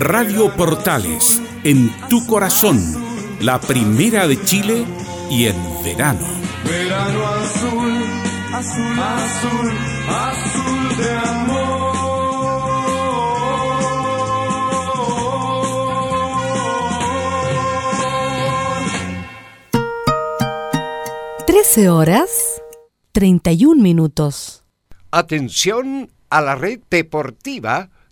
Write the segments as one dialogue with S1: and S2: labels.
S1: Radio Portales, en tu corazón, la primera de Chile y en verano.
S2: Verano azul, azul, azul, azul de amor.
S3: 13 horas 31 minutos.
S4: Atención a la red deportiva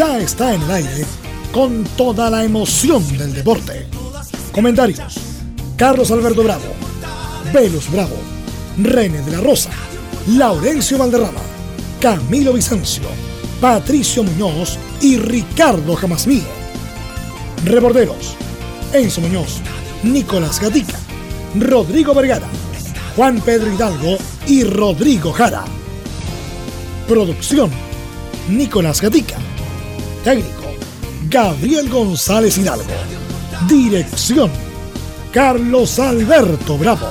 S5: Ya está en el aire con toda la emoción del deporte. Comentarios. Carlos Alberto Bravo. Velus Bravo. René de la Rosa. Laurencio Valderrama. Camilo Vicencio. Patricio Muñoz y Ricardo Jamasmí. Reborderos. Enzo Muñoz. Nicolás Gatica. Rodrigo Vergara. Juan Pedro Hidalgo y Rodrigo Jara. Producción, Nicolás Gatica. Técnico, Gabriel González Hidalgo. Dirección, Carlos Alberto Bravo.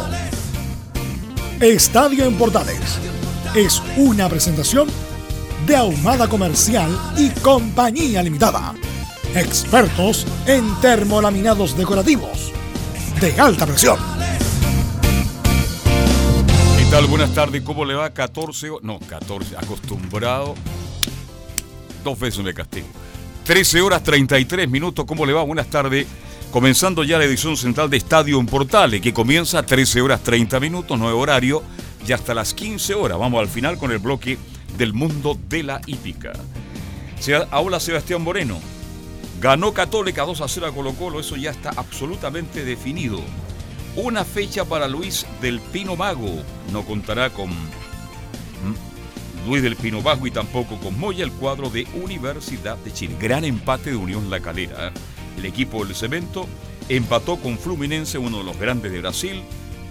S5: Estadio en Portales es una presentación de Ahumada Comercial y Compañía Limitada. Expertos en termolaminados decorativos de alta presión.
S1: ¿Qué tal? Buenas tardes. ¿Cómo le va? 14, no, 14, acostumbrado. Dos veces me castigo. 13 horas 33 minutos. ¿Cómo le va? Buenas tardes. Comenzando ya la edición central de Estadio en Portales, que comienza a 13 horas 30 minutos, nuevo horario, y hasta las 15 horas. Vamos al final con el bloque del mundo de la hípica. Se habla Sebastián Moreno. Ganó Católica 2 a 0 a Colo Colo, eso ya está absolutamente definido. Una fecha para Luis del Pino Mago. No contará con Luis del Pino Mago y tampoco con Moya, el cuadro de Universidad de Chile. Gran empate de Unión La Calera. El equipo del Cemento empató con Fluminense, uno de los grandes de Brasil,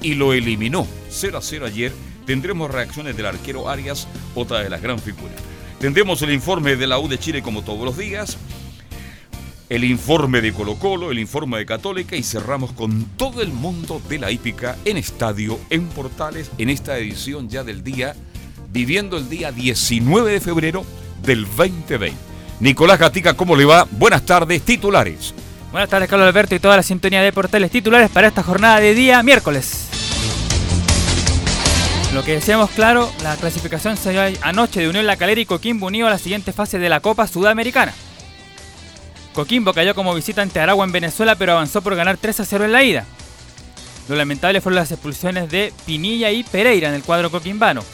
S1: y lo eliminó 0 a 0 ayer. Tendremos reacciones del arquero Arias, otra de las gran figuras. Tendremos el informe de la U de Chile como todos los días el informe de Colo Colo, el informe de Católica y cerramos con todo el mundo de la hípica en estadio, en portales, en esta edición ya del día, viviendo el día 19 de febrero del 2020. Nicolás Gatica, ¿cómo le va? Buenas tardes, titulares.
S6: Buenas tardes, Carlos Alberto y toda la sintonía de portales titulares para esta jornada de día miércoles. Lo que decíamos claro, la clasificación se dio anoche de Unión La Calera y Coquimbo unido a la siguiente fase de la Copa Sudamericana. Coquimbo cayó como visita ante Aragua en Venezuela, pero avanzó por ganar 3 a 0 en la ida. Lo lamentable fueron las expulsiones de Pinilla y Pereira en el cuadro coquimbano.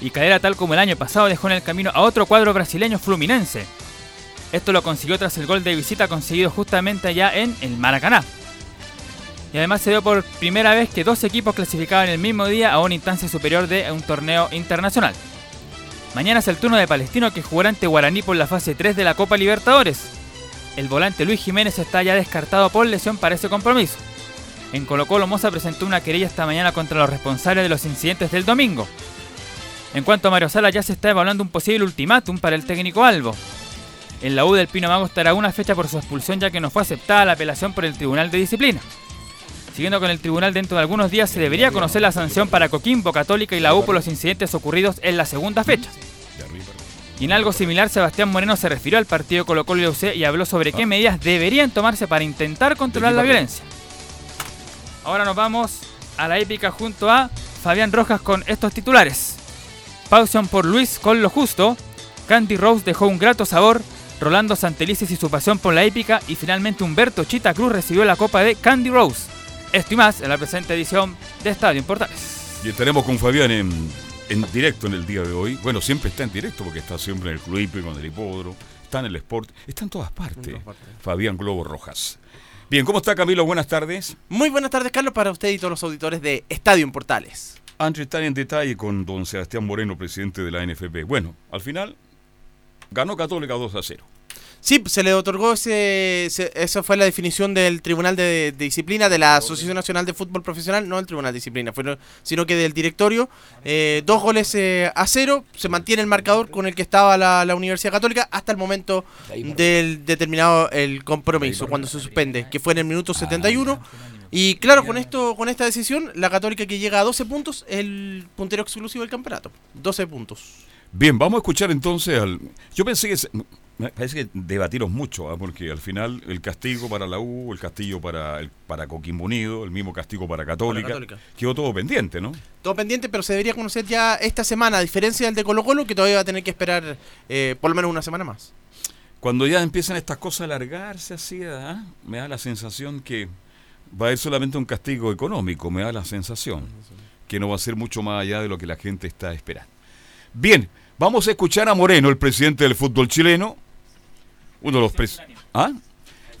S6: Y Calera, tal como el año pasado, dejó en el camino a otro cuadro brasileño fluminense. Esto lo consiguió tras el gol de visita conseguido justamente allá en el Maracaná. Y además se dio por primera vez que dos equipos clasificaban el mismo día a una instancia superior de un torneo internacional. Mañana es el turno de Palestino que jugará ante Guaraní por la fase 3 de la Copa Libertadores el volante Luis Jiménez está ya descartado por lesión para ese compromiso. En Colo Colo Moza presentó una querella esta mañana contra los responsables de los incidentes del domingo. En cuanto a Mario Sala ya se está evaluando un posible ultimátum para el técnico Albo. En la U del Pino Mago estará una fecha por su expulsión ya que no fue aceptada la apelación por el Tribunal de Disciplina. Siguiendo con el tribunal dentro de algunos días se debería conocer la sanción para Coquimbo, Católica y la U por los incidentes ocurridos en la segunda fecha. Y en algo similar, Sebastián Moreno se refirió al partido Colo Colo y UC y habló sobre qué medidas deberían tomarse para intentar controlar la violencia. Ahora nos vamos a la épica junto a Fabián Rojas con estos titulares. Pausión por Luis con lo justo. Candy Rose dejó un grato sabor. Rolando Santelices y su pasión por la épica y finalmente Humberto Chita Cruz recibió la copa de Candy Rose. Esto y más en la presente edición de Estadio Portales.
S1: Y estaremos con Fabián en, en directo en el día de hoy. Bueno, siempre está en directo porque está siempre en el club hípico, en el hipódromo, está en el sport, está en todas partes. Fabián Globo Rojas. Bien, ¿cómo está Camilo? Buenas tardes.
S7: Muy buenas tardes, Carlos, para usted y todos los auditores de Estadio en Portales.
S1: Antes de estar en detalle con don Sebastián Moreno, presidente de la NFP. Bueno, al final ganó Católica 2 a 0.
S7: Sí, se le otorgó ese, ese- esa fue la definición del Tribunal de, de Disciplina de la Asociación Nacional de Fútbol Profesional, no el Tribunal de Disciplina, fue, sino que del directorio. Eh, dos goles eh, a cero, se mantiene el marcador con el que estaba la, la Universidad Católica hasta el momento del determinado el compromiso, cuando se suspende, que fue en el minuto 71. Y claro, con esto, con esta decisión, la Católica que llega a 12 puntos, es el puntero exclusivo del campeonato. 12 puntos.
S1: Bien, vamos a escuchar entonces al... Yo pensé que... Me parece que debatieron mucho, ¿ah? porque al final el castigo para la U, el castigo para el, para Coquimbo Unido, el mismo castigo para Católica,
S7: Católica.
S1: quedó todo pendiente, ¿no?
S7: Todo pendiente, pero se debería conocer ya esta semana, a diferencia del de Colo Colo, que todavía va a tener que esperar eh, por lo menos una semana más.
S1: Cuando ya empiezan estas cosas a alargarse así, ¿ah? me da la sensación que va a ir solamente un castigo económico, me da la sensación que no va a ser mucho más allá de lo que la gente está esperando. Bien, vamos a escuchar a Moreno, el presidente del fútbol chileno, uno de los ¿Ah?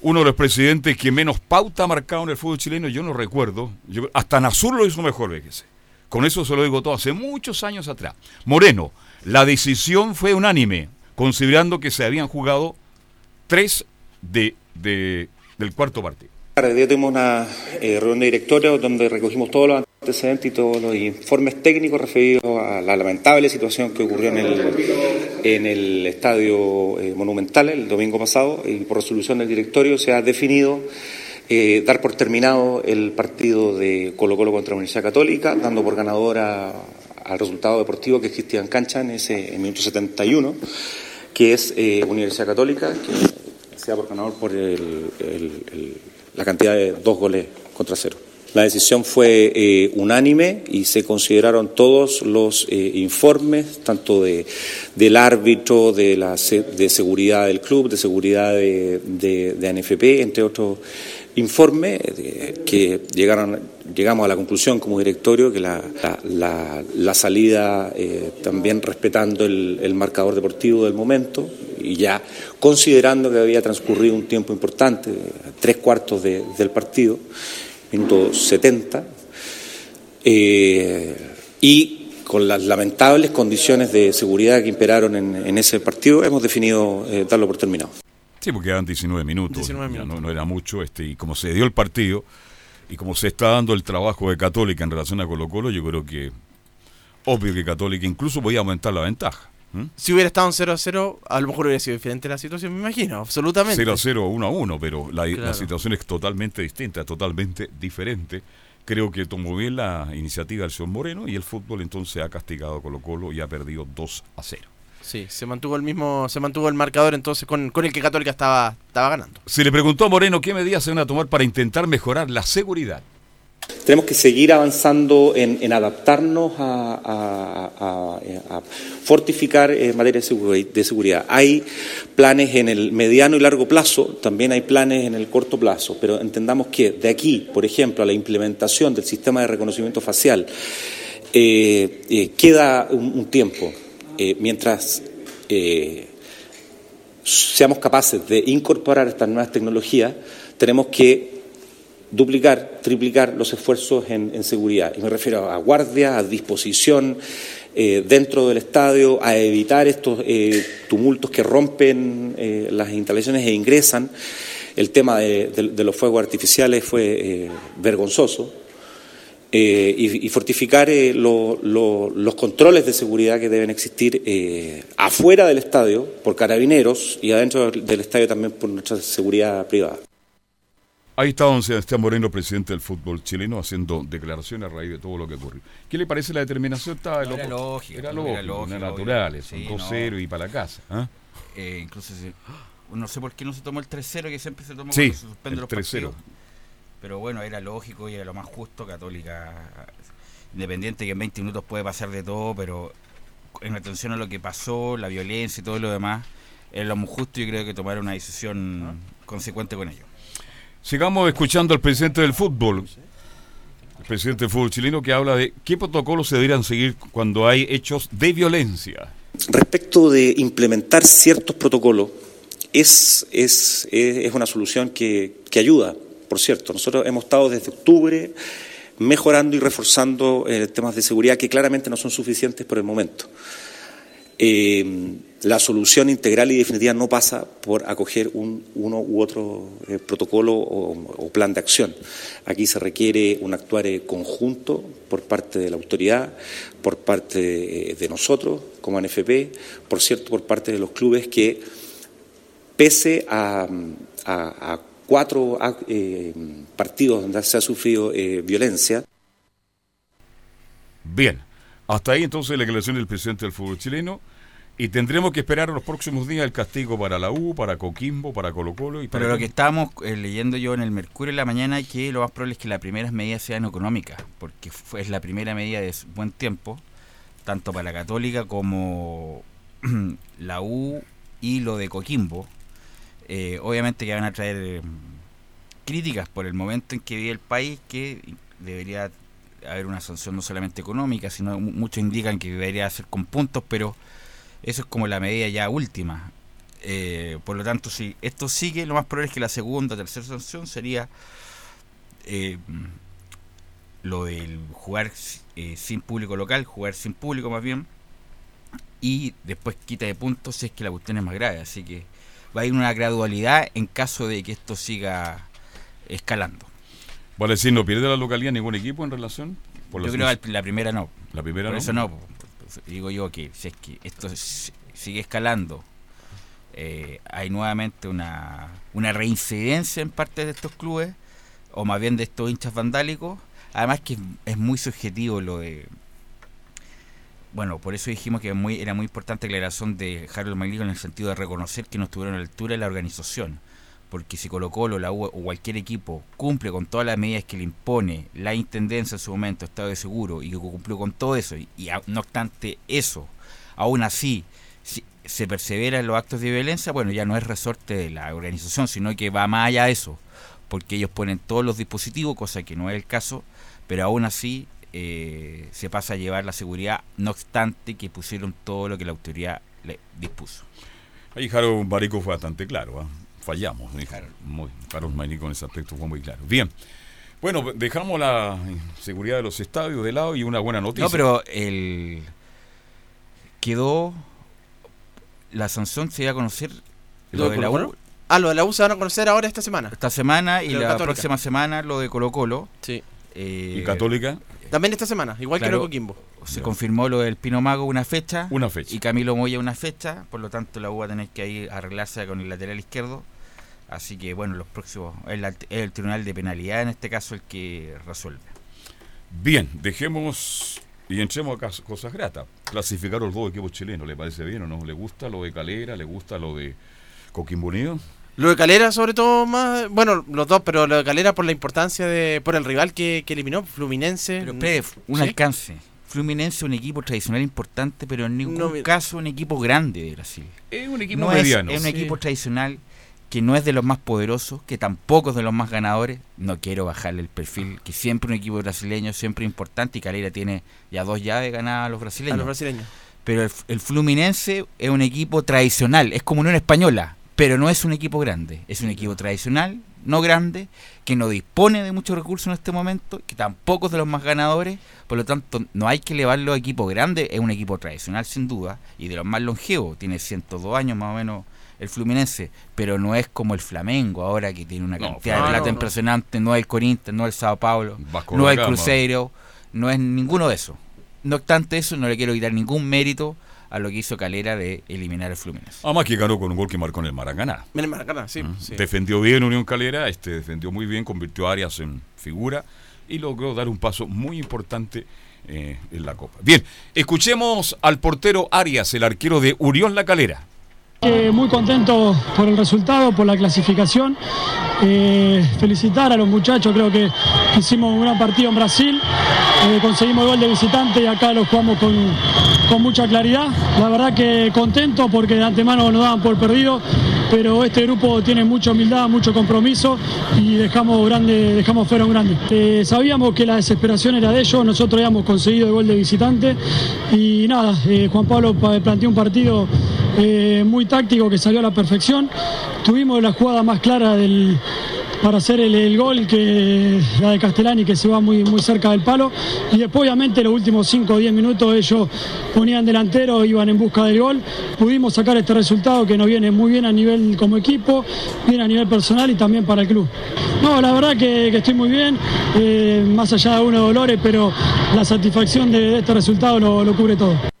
S1: uno de los presidentes que menos pauta ha marcado en el fútbol chileno, yo no recuerdo, hasta Nasur lo hizo mejor, fíjese. Con eso se lo digo todo, hace muchos años atrás. Moreno, la decisión fue unánime, considerando que se habían jugado tres de, de- del cuarto partido.
S8: Hoy día tuvimos una eh, reunión de directorio donde recogimos todos los antecedentes y todos los informes técnicos referidos a la lamentable situación que ocurrió en el, estadio eh, Monumental el domingo pasado. Y por resolución del directorio se ha definido eh, dar por terminado el partido de Colo Colo contra la Universidad Católica, dando por ganadora al resultado deportivo que existía en cancha en ese en minuto 71, que es Universidad Católica, que se da por ganador por el- la cantidad de dos goles contra cero. La decisión fue eh, unánime y se consideraron todos los eh, informes, tanto de, del árbitro, de, la, de seguridad del club, de seguridad de, de ANFP, entre otros informes, eh, que llegaron, llegamos a la conclusión como directorio que la- la salida, eh, también respetando el, el marcador deportivo del momento, y ya considerando que había transcurrido un tiempo importante, tres cuartos de- del partido, minuto 70, eh, y con las lamentables condiciones de seguridad que imperaron en, en ese partido, hemos definido eh, darlo por terminado.
S1: Sí, porque eran 19 minutos,
S7: 19
S1: ya
S7: minutos.
S1: No, no era mucho, este, y como se dio el partido, y como se está dando el trabajo de Católica en relación a Colo Colo, yo creo que obvio que Católica incluso podía aumentar la ventaja.
S7: Si hubiera estado en 0 a 0, a lo mejor hubiera sido diferente la situación, me imagino, absolutamente.
S1: 0 a 0, 1 a 1, pero la, situación es totalmente distinta, totalmente diferente. Creo que tomó bien la iniciativa del señor Moreno y el fútbol entonces ha castigado a Colo Colo y ha perdido 2 a 0.
S7: Sí, se mantuvo el mismo, se mantuvo el marcador entonces con, con el que Católica estaba, estaba ganando.
S1: Se le preguntó a Moreno qué medidas se van a tomar para intentar mejorar la seguridad.
S8: Tenemos que seguir avanzando en, en adaptarnos a, a- a- a fortificar en materia de seguri- de seguridad. Hay planes en el mediano y largo plazo, también hay planes en el corto plazo, pero entendamos que de aquí, por ejemplo, a la implementación del sistema de reconocimiento facial, eh, eh, queda un, un tiempo. Eh, mientras eh, seamos capaces de incorporar estas nuevas tecnologías, tenemos que duplicar, triplicar los esfuerzos en, seguridad. Y me refiero a guardia, a disposición eh, dentro del estadio, a evitar estos eh, tumultos que rompen las instalaciones e ingresan. El tema de, los fuegos artificiales fue vergonzoso. Eh, y, y fortificar eh, lo- lo- los controles de seguridad que deben existir eh, afuera del estadio por carabineros y adentro del estadio también por nuestra seguridad privada.
S1: Ahí está don Sebastián Moreno, presidente del fútbol chileno, haciendo declaraciones a raíz de todo lo que ocurrió. ¿Qué le parece la determinación? Estaba
S9: No, era
S1: loco.
S9: lógico,
S1: Era
S9: no,
S1: lógico,
S9: era lógico,
S1: era
S9: obvio.
S1: natural,
S9: Sí,
S1: son
S9: no.
S1: 2-0 y para la casa. ¿ah?
S9: Eh, incluso no sé por qué no se tomó el 3-0 que siempre se toma
S1: Sí,
S9: cuando se suspenden
S1: el
S9: los
S1: 3-0.
S9: partidos. Pero bueno, era lógico y era lo más justo. Católica, independiente que en 20 minutos puede pasar de todo, pero en atención a lo que pasó, la violencia y todo lo demás, era lo muy justo y creo que tomar una decisión consecuente con ello.
S1: Sigamos escuchando al presidente del fútbol, el presidente del fútbol chileno, que habla de qué protocolos se deberían seguir cuando hay hechos de violencia.
S8: Respecto de implementar ciertos protocolos, es, es, es una solución que, que ayuda, por cierto. Nosotros hemos estado desde octubre mejorando y reforzando eh, temas de seguridad que claramente no son suficientes por el momento. Eh, la solución integral y definitiva no pasa por acoger un, uno u otro eh, protocolo o, plan de acción. Aquí se requiere un actuar conjunto por parte de la autoridad, por parte de, nosotros como NFP, por cierto, por parte de los clubes que, pese a, a, a cuatro eh, partidos donde se ha sufrido eh, violencia.
S1: Bien, hasta ahí entonces la declaración del presidente del fútbol chileno. Y tendremos que esperar en los próximos días el castigo para la U, para Coquimbo, para Colo Colo y para...
S9: Pero lo que estábamos eh, leyendo yo en el Mercurio en la mañana es que lo más probable es que las primeras medidas sean económicas, porque fue, es la primera medida de buen tiempo, tanto para la Católica como la U y lo de Coquimbo. Eh, obviamente que van a traer eh, críticas por el momento en que vive el país, que debería haber una sanción no solamente económica, sino muchos indican que debería ser con puntos, pero eso es como la medida ya última. Eh, por lo tanto, si esto sigue, lo más probable es que la segunda o tercera sanción sería eh, lo del jugar eh, sin público local, jugar sin público más bien, y después quita de puntos si es que la cuestión es más grave. Así que va a ir una gradualidad en caso de que esto siga escalando.
S1: Vale decir, ¿no pierde la localidad ningún equipo en relación?
S9: Por yo creo que la primera no.
S1: La primera
S9: por
S1: no.
S9: eso no digo yo que si es que esto sigue escalando, eh, hay nuevamente una, una reincidencia en parte de estos clubes, o más bien de estos hinchas vandálicos, además que es muy subjetivo lo de... Bueno, por eso dijimos que muy, era muy importante la declaración de Harold Maglico en el sentido de reconocer que no estuvieron a la altura de la organización. Porque si Colo Colo, la U o cualquier equipo cumple con todas las medidas que le impone la Intendencia en su momento, Estado de Seguro, y que cumplió con todo eso, y, y no obstante eso, aún así si se persevera en los actos de violencia, bueno, ya no es resorte de la organización, sino que va más allá de eso, porque ellos ponen todos los dispositivos, cosa que no es el caso, pero aún así eh, se pasa a llevar la seguridad, no obstante que pusieron todo lo que la autoridad le dispuso.
S1: Ahí Jaro Barico fue bastante claro, ¿eh? fallamos. Muy, Carlos Mainico en ese aspecto fue muy claro. Bien. Bueno, dejamos la seguridad de los estadios de lado y una buena noticia.
S9: No, pero el quedó la sanción se iba a conocer
S7: lo, ¿Lo de la U. Ah, lo de la U se van a conocer ahora esta semana.
S9: Esta semana y la Católica. próxima semana lo de Colo Colo.
S7: Sí.
S1: Eh, ¿Y Católica?
S7: También esta semana, igual claro, que lo de Coquimbo.
S9: Se confirmó lo del Pino Mago una fecha.
S1: Una fecha.
S9: Y Camilo Moya una fecha. Por lo tanto, la U va a tener que ir a arreglarse con el lateral izquierdo. Así que bueno, los próximos es, la, es, el Tribunal de Penalidad en este caso el que resuelve.
S1: Bien, dejemos y entremos a cosas gratas. Clasificar los dos equipos chilenos, ¿le parece bien o no? ¿Le gusta lo de Calera? ¿Le gusta lo de Coquimbo Unido?
S7: Lo de Calera, sobre todo, más. Bueno, los dos, pero lo de Calera por la importancia de. por el rival que, que eliminó, Fluminense.
S9: Pero, pre, un ¿sí? alcance. Fluminense un equipo tradicional importante, pero en ningún no, caso un equipo grande de Brasil.
S1: Es un equipo
S9: no
S1: mediano.
S9: Es, es un
S1: sí.
S9: equipo tradicional que no es de los más poderosos, que tampoco es de los más ganadores. No quiero bajarle el perfil, que siempre un equipo brasileño, siempre importante, y Calera tiene ya dos llaves ganadas a los brasileños.
S7: A los brasileños.
S9: Pero el, el, Fluminense es un equipo tradicional, es como Unión Española, pero no es un equipo grande. Es un equipo tradicional, no grande, que no dispone de muchos recursos en este momento, que tampoco es de los más ganadores, por lo tanto no hay que elevarlo a equipo grande, es un equipo tradicional sin duda, y de los más longevos, tiene 102 años más o menos el Fluminense, pero no es como el Flamengo ahora que tiene una cantidad no, de plata no, impresionante, no es el Corinthians, no es el Sao Paulo, Vasco no es el Cruzeiro, no es ninguno de esos. No obstante eso, no le quiero quitar ningún mérito a lo que hizo Calera de eliminar el Fluminense.
S1: Además que ganó con un gol que marcó en el Maracaná.
S7: En el Maracaná, sí,
S1: ¿Mm?
S7: sí.
S1: Defendió bien Unión Calera, este defendió muy bien, convirtió a Arias en figura y logró dar un paso muy importante eh, en la Copa. Bien, escuchemos al portero Arias, el arquero de Unión La Calera.
S10: Eh, muy contento por el resultado, por la clasificación. Eh, felicitar a los muchachos, creo que hicimos un gran partido en Brasil. Eh, conseguimos el gol de visitante y acá lo jugamos con, con mucha claridad. La verdad que contento porque de antemano nos daban por perdido, pero este grupo tiene mucha humildad, mucho compromiso y dejamos, grande, dejamos fuera un grande. Sabíamos que la desesperación era de ellos, nosotros habíamos conseguido el gol de visitante y nada, Juan Pablo pa- planteó un partido eh, muy táctico que salió a la perfección. Tuvimos la jugada más clara del, para hacer el, gol que la de Castellani que se va muy, muy cerca del palo y después obviamente los últimos 5 o 10 minutos ellos ponían delantero, iban en busca del gol, pudimos sacar este resultado que nos viene muy bien a nivel como equipo, bien a nivel personal y también para el club. No, la verdad que, estoy muy bien, eh, más allá de unos dolores, pero la satisfacción de, de este resultado lo cubre todo.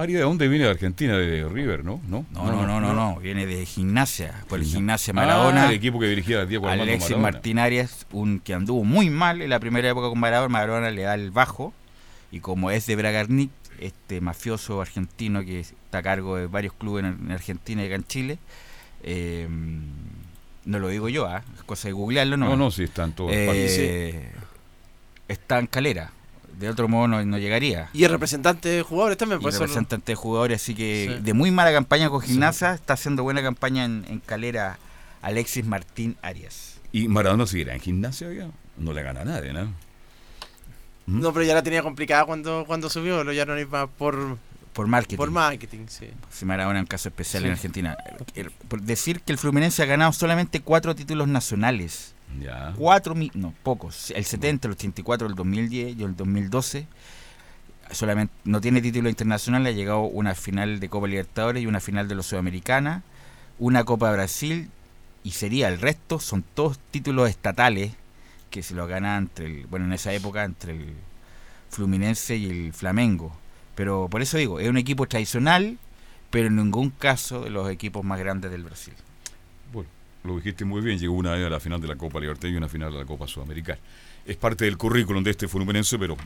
S1: Ari, ¿de dónde viene de Argentina? De River, ¿no? No,
S9: No, no, no, no, no, viene de gimnasia, por el gimnasia
S1: Ah,
S9: Maradona.
S1: el equipo que dirigía Diego Armando
S9: Alexis. Martín Arias, un que anduvo muy mal en la primera época con Maradona, Maradona le da el bajo y como es de Bragarnik, este mafioso argentino que está a cargo de varios clubes en, en Argentina y acá en Chile, eh, no lo digo yo, ¿ah? es cosa de googlearlo, no.
S1: No, no, sí, está en todas
S9: Eh. Está en calera, de otro modo no, no llegaría.
S7: Y el representante de jugadores también,
S9: Y
S7: por eso-
S9: representante de jugadores, así que
S7: Sí.
S9: de muy mala campaña con Gimnasia, está haciendo buena campaña en, en calera Alexis Martín Arias.
S1: ¿Y Maradona seguirá en gimnasia ya? No le gana a nadie, ¿no? ¿Mm?
S7: No, pero ya la tenía complicada cuando, cuando subió, lo ya no iba por,
S9: Por marketing.
S7: por marketing, sí.
S9: Si Maradona es un caso especial
S7: Sí.
S9: en Argentina. El- por decir que el Fluminense ha ganado solamente cuatro títulos nacionales. Cuatro, mi- no, pocos. El 70, el 84, el 2010 y el 2012. Solamente no tiene título internacional, ha llegado una final de Copa Libertadores y una final de los Sudamericana, una Copa Brasil y sería el resto, son todos títulos estatales que se los gana entre el, bueno, en esa época entre el Fluminense y el Flamengo. Pero por eso digo, es un equipo tradicional, pero en ningún caso de los equipos más grandes del Brasil.
S1: Lo dijiste muy bien, llegó una vez a la final de la Copa Libertadores y una final de la Copa Sudamericana. Es parte del currículum de este fluminense, pero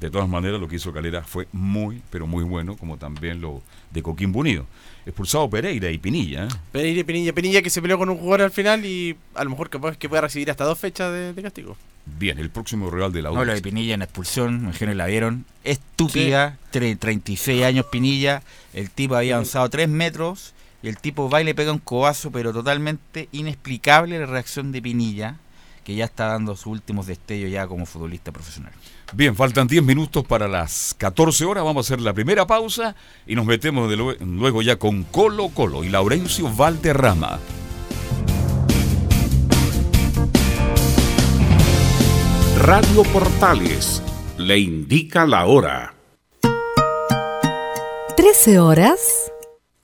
S1: de todas maneras lo que hizo Calera fue muy, pero muy bueno, como también lo de Coquimbo Unido. Expulsado Pereira y Pinilla. ¿eh?
S7: Pereira y Pinilla, Pinilla que se peleó con un jugador al final y a lo mejor capaz que pueda recibir hasta dos fechas de, de castigo.
S1: Bien, el próximo Real de la
S9: No, lo de Pinilla en expulsión, me imagino que la vieron. Estúpida, tre- 36 años Pinilla. El tipo había avanzado 3 metros el tipo va y le pega un cobazo, pero totalmente inexplicable la reacción de Pinilla, que ya está dando sus últimos destellos ya como futbolista profesional.
S1: Bien, faltan 10 minutos para las 14 horas. Vamos a hacer la primera pausa y nos metemos de lue- luego ya con Colo Colo y Laurencio Valderrama.
S11: Radio Portales le indica la hora.
S3: 13 horas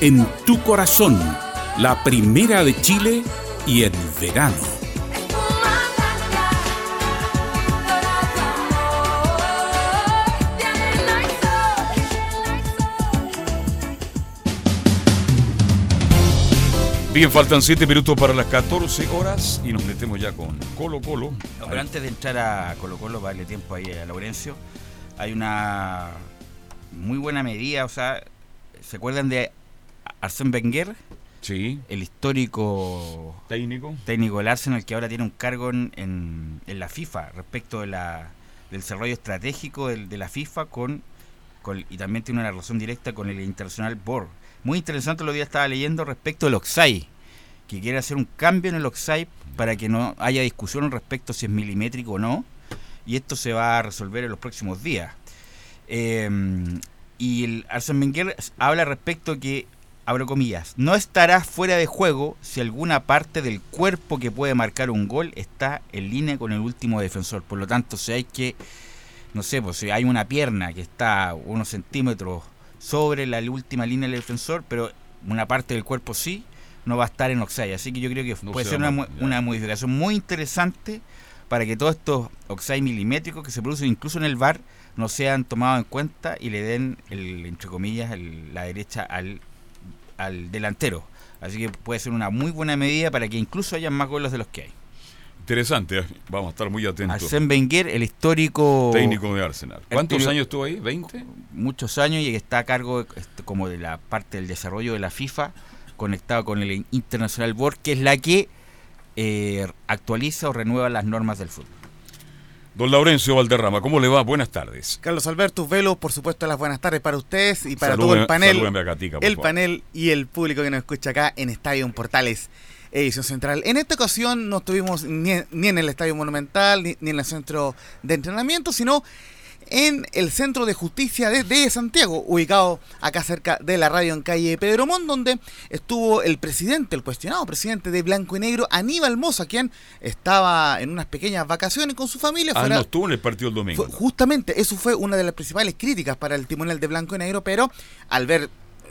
S11: en tu corazón, la primera de Chile y en verano.
S1: Bien, faltan 7 minutos para las 14 horas y nos metemos ya con Colo Colo.
S9: No, pero antes de entrar a Colo Colo, para darle tiempo ahí a Laurencio, hay una muy buena medida, o sea, ¿se acuerdan de Arsène Wenger?
S1: Sí.
S9: El histórico
S1: técnico
S9: técnico del Arsenal que ahora tiene un cargo en, en, en la FIFA respecto de la, del desarrollo estratégico de la FIFA con, con, y también tiene una relación directa con el International Board. Muy interesante lo que estaba leyendo respecto del Oxai, que quiere hacer un cambio en el Oxai para que no haya discusión respecto si es milimétrico o no, y esto se va a resolver en los próximos días. Eh, y el Arsene Wenger habla respecto que, abro comillas, no estará fuera de juego si alguna parte del cuerpo que puede marcar un gol está en línea con el último defensor. Por lo tanto, si hay que, no sé, pues si hay una pierna que está unos centímetros sobre la última línea del defensor, pero una parte del cuerpo sí, no va a estar en Oxide. Así que yo creo que
S1: No
S9: puede
S1: se
S9: ser una, una modificación muy interesante para que todos estos Oxide milimétricos que se producen incluso en el VAR no sean tomados en cuenta y le den, el, entre comillas, el- la derecha al, al delantero. Así que puede ser una muy buena medida para que incluso haya más goles de los que hay.
S1: Interesante, ¿eh? vamos a estar muy atentos.
S9: Arsène Wenger, el histórico
S1: Técnico de Arsenal. ¿Cuántos años estuvo ahí? ¿20?
S9: muchos años y está a cargo este, como de la parte del desarrollo de la FIFA, conectado con el International Board, que es la que eh, actualiza o renueva las normas del fútbol.
S1: Don Laurencio Valderrama, ¿cómo le va? Buenas tardes.
S12: Carlos Alberto Velo, por supuesto, las buenas tardes para ustedes y para
S1: Salúdeme-
S12: todo el panel.
S1: a
S12: el
S1: favor.
S12: panel y el público que nos escucha acá en Estadio Portales, edición central. En esta ocasión no estuvimos ni, en- ni en el Estadio Monumental ni, ni en el centro de entrenamiento, sino en el Centro de Justicia de, de Santiago, ubicado acá cerca de la radio en calle Pedro Montt, donde estuvo el presidente, el cuestionado presidente de Blanco y Negro, Aníbal Moza, quien estaba en unas pequeñas vacaciones con su familia.
S1: Ah,
S12: fuera-
S1: no estuvo en el partido el domingo.
S12: fue- justamente, eso fue una de las principales críticas para el timonel de Blanco y Negro, pero al ver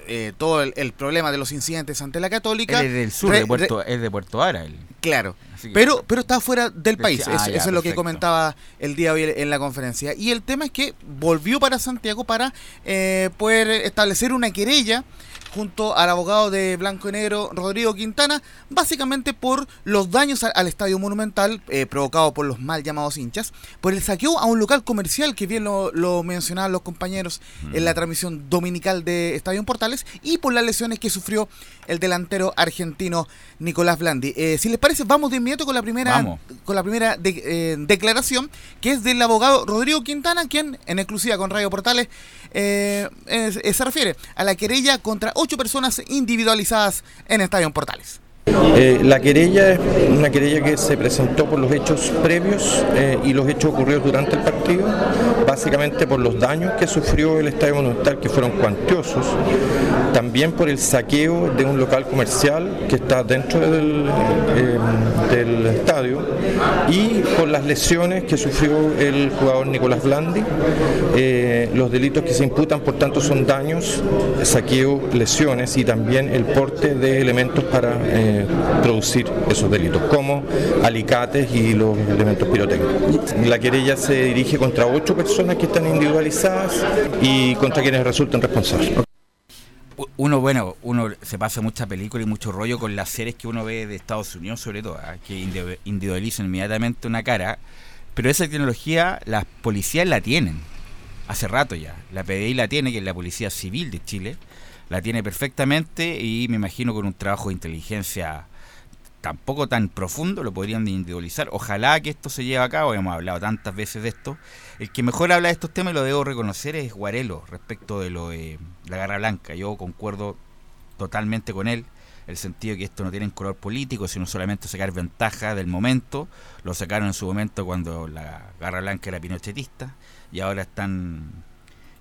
S12: eh, todo el, el problema de los incidentes ante la Católica.
S9: Él es del sur,
S12: re-
S9: de Puerto, es de Puerto Ara. él.
S12: Claro. Pero, pero está fuera del país.
S9: ah,
S12: eso,
S9: ya,
S12: eso es lo que comentaba el día de hoy en la conferencia. Y el tema es que volvió para Santiago para eh, poder establecer una querella junto al abogado de Blanco y Negro, Rodrigo Quintana, básicamente por los daños al estadio monumental eh, provocado por los mal llamados hinchas, por el saqueo a un local comercial, que bien lo, lo mencionaban los compañeros en la transmisión dominical de Estadio Portales, y por las lesiones que sufrió el delantero argentino Nicolás Blandi. Eh, si les parece, vamos de inmediato con la primera,
S9: Vamos.
S12: con la primera de- eh, declaración, que es del abogado Rodrigo Quintana, quien en exclusiva con Radio Portales eh, eh, se refiere a la querella contra ocho personas individualizadas en Estadio Portales.
S13: Eh, la querella es una querella que se presentó por los hechos previos eh, y los hechos ocurridos durante el partido, básicamente por los daños que sufrió el Estadio Monumental, que fueron cuantiosos, también por el saqueo de un local comercial que está dentro del, eh, del estadio y por las lesiones que sufrió el jugador Nicolás Blandi. Eh, los delitos que se imputan, por tanto, son daños, saqueo, lesiones y también el porte de elementos para eh, producir esos delitos, como alicates y los elementos pirotécnicos. La querella se dirige contra ocho personas que están individualizadas y contra quienes resulten responsables.
S9: Uno, bueno, uno se pasa mucha película y mucho rollo con las series que uno ve de Estados Unidos, sobre todo, ¿ah? que indi- individualizan inmediatamente una cara. Pero esa tecnología las policías la tienen, hace rato ya. La PDI la tiene, que es la Policía Civil de Chile, la tiene perfectamente y me imagino con un trabajo de inteligencia tampoco tan profundo lo podrían individualizar. Ojalá que esto se lleve a cabo, hemos hablado tantas veces de esto. El que mejor habla de estos temas, y lo debo reconocer, es Guarelo respecto de lo de la Garra Blanca. Yo concuerdo totalmente con él, el sentido que esto no tiene color político, sino solamente sacar ventaja del momento. Lo sacaron en su momento cuando la Garra Blanca era pinochetista y ahora están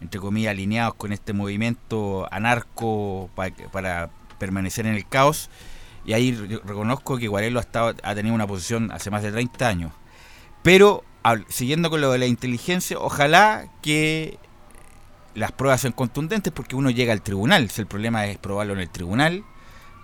S9: entre comillas, alineados con este movimiento anarco para permanecer en el caos. Y ahí reconozco que Guarelo ha, estado, ha tenido una posición hace más de 30 años. Pero, siguiendo con lo de la inteligencia, ojalá que las pruebas sean contundentes porque uno llega al tribunal. Si el problema es probarlo en el tribunal,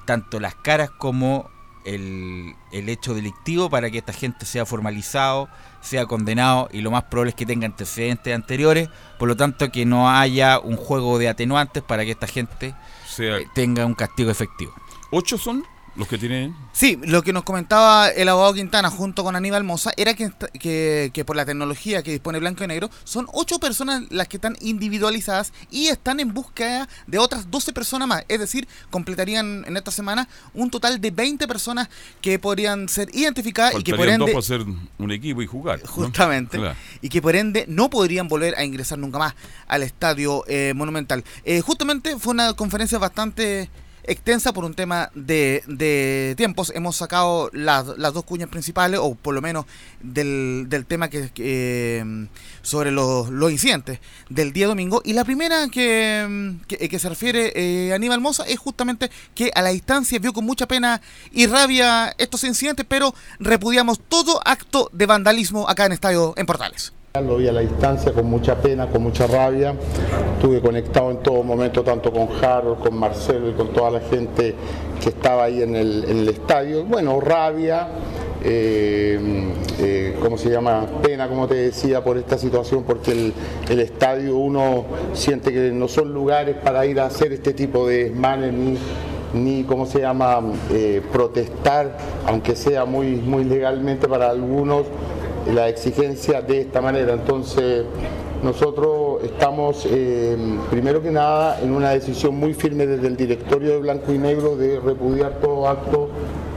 S9: tanto las caras como el, el, hecho delictivo para que esta gente sea formalizado, sea condenado y lo más probable es que tenga antecedentes anteriores, por lo tanto que no haya un juego de atenuantes para que esta gente eh, tenga un castigo efectivo.
S1: ¿Ocho son? Los que tienen.
S12: Sí, lo que nos comentaba el abogado Quintana junto con Aníbal Moza era que, que, por la tecnología que dispone Blanco y Negro, son ocho personas las que están individualizadas y están en búsqueda de otras 12 personas más. Es decir, completarían en esta semana un total de 20 personas que podrían ser identificadas y que por ende.
S1: Para hacer un equipo y jugar.
S12: Justamente. Y que por ende no podrían volver a ingresar nunca más al estadio eh, monumental. Eh, justamente fue una conferencia bastante extensa por un tema de, de tiempos. Hemos sacado las, las, dos cuñas principales, o por lo menos del, del tema que, mm, sobre los, los, incidentes del día domingo. Y la primera que, mm, que, se refiere eh, a Aníbal Mosa es justamente que a la distancia vio con mucha pena y rabia estos incidentes, pero repudiamos todo acto de vandalismo acá en Estadio en Portales.
S14: Lo vi a la distancia con mucha pena, con mucha rabia. Estuve conectado en todo momento, tanto con Harold, con Marcelo y con toda la gente que estaba ahí en el, estadio. Bueno, rabia, eh, eh, ¿cómo se llama? Pena, como te decía, por esta situación, porque el, estadio uno siente que no son lugares para ir a hacer este tipo de desmanes ni cómo se llama eh, protestar, aunque sea muy, muy legalmente para algunos, la exigencia de esta manera. Entonces, nosotros estamos, eh, primero que nada, en una decisión muy firme desde el directorio de Blanco y Negro de repudiar todo acto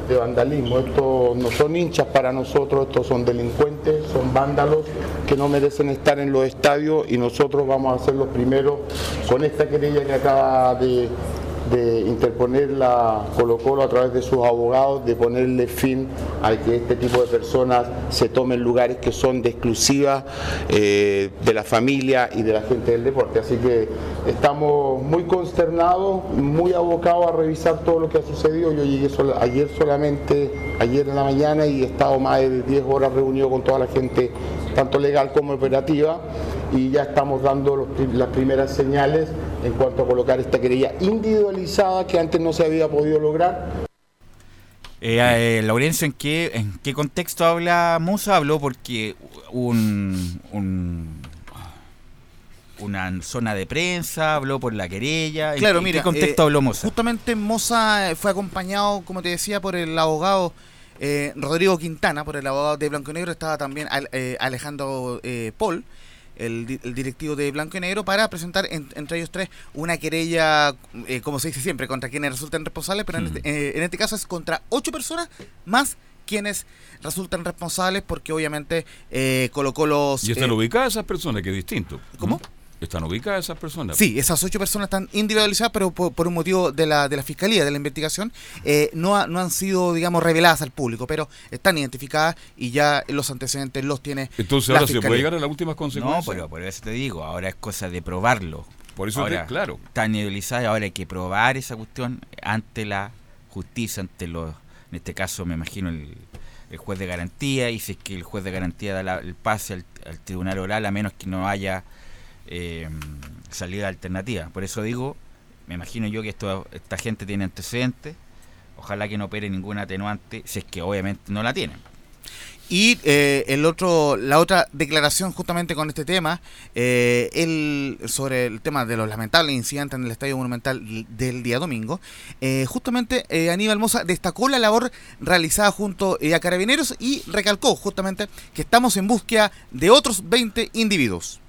S14: de vandalismo. Estos no son hinchas para nosotros, estos son delincuentes, son vándalos que no merecen estar en los estadios y nosotros vamos a ser los primeros con esta querella que acaba de de interponer la Colo Colo a través de sus abogados, de ponerle fin a que este tipo de personas se tomen lugares que son de exclusiva eh, de la familia y de la gente del deporte. Así que estamos muy consternados, muy abocados a revisar todo lo que ha sucedido. Yo llegué ayer solamente, ayer en la mañana y he estado más de 10 horas reunido con toda la gente, tanto legal como operativa, y ya estamos dando las primeras señales en cuanto a colocar esta querella individualizada que antes no se había podido lograr.
S9: Eh, eh, Laurencio, ¿en qué, ¿en qué contexto habla Musa? Habló porque un, una zona de prensa, habló por la querella.
S12: Claro, ¿En, mira, qué contexto eh, habló Moza? Justamente Moza fue acompañado, como te decía, por el abogado eh, Rodrigo Quintana, por el abogado de Blanco y Negro, estaba también Alejandro Paul el, directivo de Blanco y Negro, para presentar entre ellos tres una querella, eh, como se dice siempre, contra quienes resultan responsables, pero en, este, eh, en este caso es contra ocho personas más quienes resultan responsables porque obviamente eh, colocó los...
S1: Y están ubicadas esas personas, que es distinto.
S12: ¿Cómo?
S1: ¿Están ubicadas esas personas?
S12: Sí, esas ocho personas están individualizadas, pero por, un motivo de la, de la Fiscalía, de la investigación, eh, no, no han sido, digamos, reveladas al público, pero están identificadas y ya los antecedentes los tiene
S1: Entonces ahora se puede llegar a las últimas consecuencias.
S9: No, pero por eso te digo, ahora es cosa de probarlo.
S1: Por eso,
S9: ahora,
S1: claro.
S9: Están individualizadas y ahora hay que probar esa cuestión ante la justicia, ante los, en este caso me imagino el, juez de garantía, y si es que el juez de garantía da el pase al, al tribunal oral, a menos que no haya eh, salida alternativa. Por eso digo, me imagino yo que esto, esta gente tiene antecedentes, ojalá que no opere ningún atenuante, si es que obviamente no la tienen.
S12: Y eh, el otro, la otra declaración justamente con este tema, eh, el, sobre el tema de los lamentables incidentes en el Estadio Monumental del día domingo, eh, justamente eh, Aníbal Mosa destacó la labor realizada junto a Carabineros y recalcó justamente que estamos en búsqueda de otros 20 individuos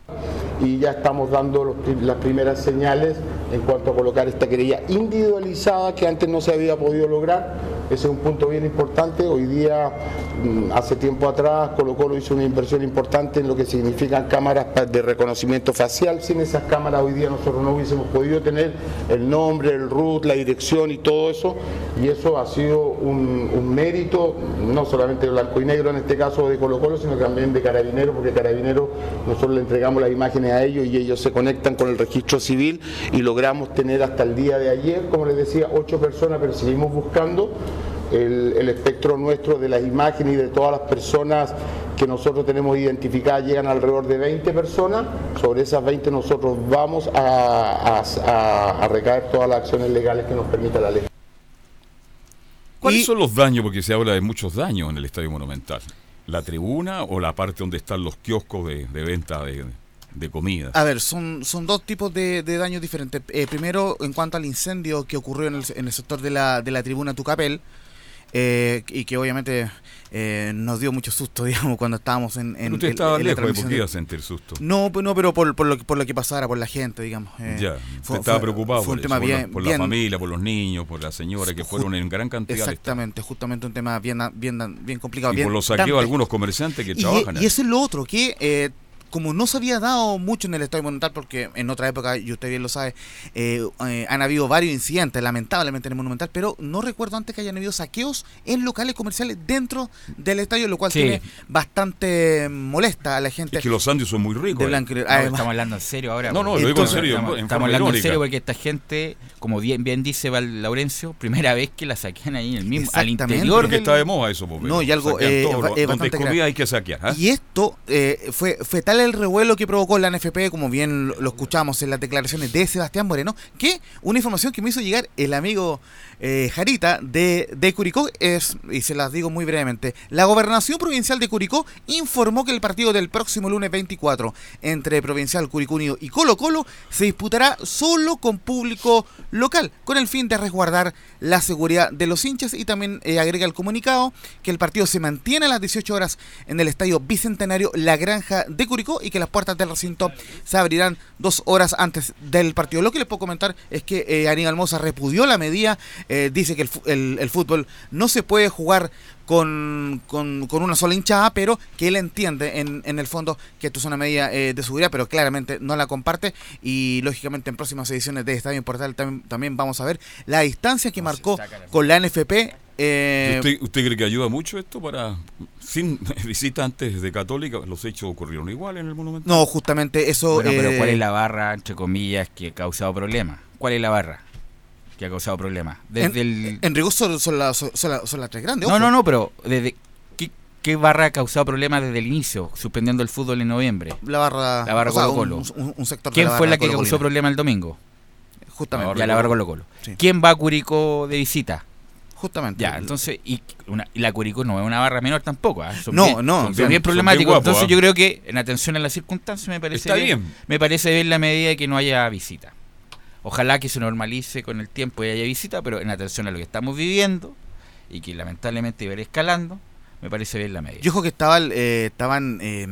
S14: y ya estamos dando las primeras señales en cuanto a colocar esta querella individualizada que antes no se había podido lograr Ese es un punto bien importante. Hoy día, mm, hace tiempo atrás, Colo Colo hizo una inversión importante en lo que significan cámaras de reconocimiento facial. Sin esas cámaras hoy día nosotros no hubiésemos podido tener el nombre, el root, la dirección y todo eso. Y eso ha sido un, un mérito, no solamente blanco y negro en este caso de Colo Colo, sino también de Carabineros, porque Carabineros nosotros le entregamos las imágenes a ellos y ellos se conectan con el registro civil y logramos tener hasta el día de ayer, como les decía, ocho personas, pero seguimos buscando el, el espectro nuestro de las imágenes y de todas las personas que nosotros tenemos identificadas llegan alrededor de 20 personas. Sobre esas 20 nosotros vamos a, a- a- a recaer todas las acciones legales que nos permita la ley.
S1: ¿Cuáles son los daños? Porque se habla de muchos daños en el Estadio Monumental. ¿La tribuna o la parte donde están los kioscos de, de venta de, de comida?
S12: A ver, son, son dos tipos de, de daños diferentes. Eh, primero, en cuanto al incendio que ocurrió en el, en el sector de la, de la tribuna Tucapel, eh, y que obviamente eh, nos dio mucho susto, digamos, cuando estábamos en, en,
S1: usted
S12: en-
S1: estaba
S12: en
S1: lejos, ¿y ¿por
S12: transmisión
S1: qué
S12: de-
S1: iba a sentir susto?
S12: No, pues no, pero por, por, lo, por lo que pasara, por la gente, digamos. eh,
S1: ya,
S12: fue-
S1: estaba
S12: fue-
S1: preocupado
S12: fue un
S1: por,
S12: tema
S1: eso, por la-
S12: bien-
S1: familia, por los niños, por la señora, que fueron en gran cantidad.
S12: Exactamente, justamente un tema bien, bien, bien complicado.
S1: Y
S12: bien
S1: por los saqueos de algunos comerciantes que
S12: Y,
S1: trabajan
S12: y
S1: ahí.
S12: eso es lo otro, que eh, como no se había dado mucho en el Estadio Monumental, porque en otra época, y usted bien lo sabe, eh, eh, han habido varios incidentes, lamentablemente, en el Monumental, pero no recuerdo antes que hayan habido saqueos en locales comerciales dentro del estadio, lo cual
S9: Sí.
S12: tiene bastante molesta a la gente.
S1: Es que los sándwiches son muy ricos.
S12: de
S1: eh.
S12: blanco.
S9: No, estamos hablando en serio ahora.
S1: No, no,
S9: porque
S1: lo digo en
S9: estamos-
S1: serio,
S9: Estamos,
S1: en
S9: estamos
S1: forma
S9: hablando en serio porque esta gente, como bien, bien dice Val Laurencio, primera vez que la saquean ahí en el mismo, al interior
S1: Porque
S9: del-
S1: está de moda eso, pues,
S12: No, y algo, eh,
S1: todo,
S12: eh,
S1: donde hay
S12: bastante
S1: comida
S12: grave.
S1: hay que saquear. ¿ah?
S12: Y esto eh, fue, fue tal el revuelo que provocó la NFP, como bien lo, escuchamos en las declaraciones de Sebastián Moreno, que una información que me hizo llegar el amigo eh, Jarita de, de Curicó es, y se las digo muy brevemente, la gobernación provincial de Curicó informó que el partido del próximo lunes 24 entre Provincial Curicó Unido y Colo Colo se disputará solo con público local, con el fin de resguardar la seguridad de los hinchas y también eh, agrega el comunicado que el partido se mantiene a las 18 horas en el estadio bicentenario La Granja de Curicó y que las puertas del recinto se abrirán dos horas antes del partido. Lo que les puedo comentar es que eh, Aníbal Moza repudió la medida, eh, dice que el, el- el fútbol no se puede jugar con, con- con una sola hinchada, pero que él entiende en, en el fondo que esto es una medida eh, de seguridad, pero claramente no la comparte y lógicamente en próximas ediciones de Estadio Portal también, también vamos a ver la distancia que marcó con la NFP. eh,
S1: ¿Usted, usted cree que ayuda mucho esto para, sin visitantes de Católica, los hechos ocurrieron igual en el Monumento?
S12: no, justamente eso...
S9: Bueno, pero
S12: eh,
S9: ¿cuál es la barra, entre comillas, que ha causado problemas? ¿Cuál es la barra que ha causado problemas? Desde el...
S12: En rigor son, son las son, las- son las tres grandes.
S9: No,
S12: ojo.
S9: no, no, pero desde ¿qué, qué barra ha causado problemas desde el inicio, suspendiendo el fútbol en noviembre?
S12: La barra,
S9: La barra Colo Colo.
S12: un- un- un sector de
S9: ¿Quién
S12: la
S9: fue la que causó problemas el domingo?
S12: Justamente.
S9: Ya la barra Colo Colo.
S12: Sí.
S9: ¿Quién va a Curicó de visita?
S12: Justamente.
S9: Ya, entonces, y, una- y la Curicó no es una barra menor tampoco. ¿ah? Son
S12: No,
S9: bien-
S12: no,
S9: Son bien,
S1: guapos,
S9: entonces,
S1: ¿ah?
S9: yo creo que, en atención a las circunstancias, me parece
S1: Está bien.
S9: Me parece bien la medida de que no haya visita. Ojalá que se normalice con el tiempo y haya visita, pero en atención a lo que estamos viviendo y que lamentablemente iba a ir escalando, me parece bien la medida.
S12: Yo creo que estaba el, eh, estaban eh,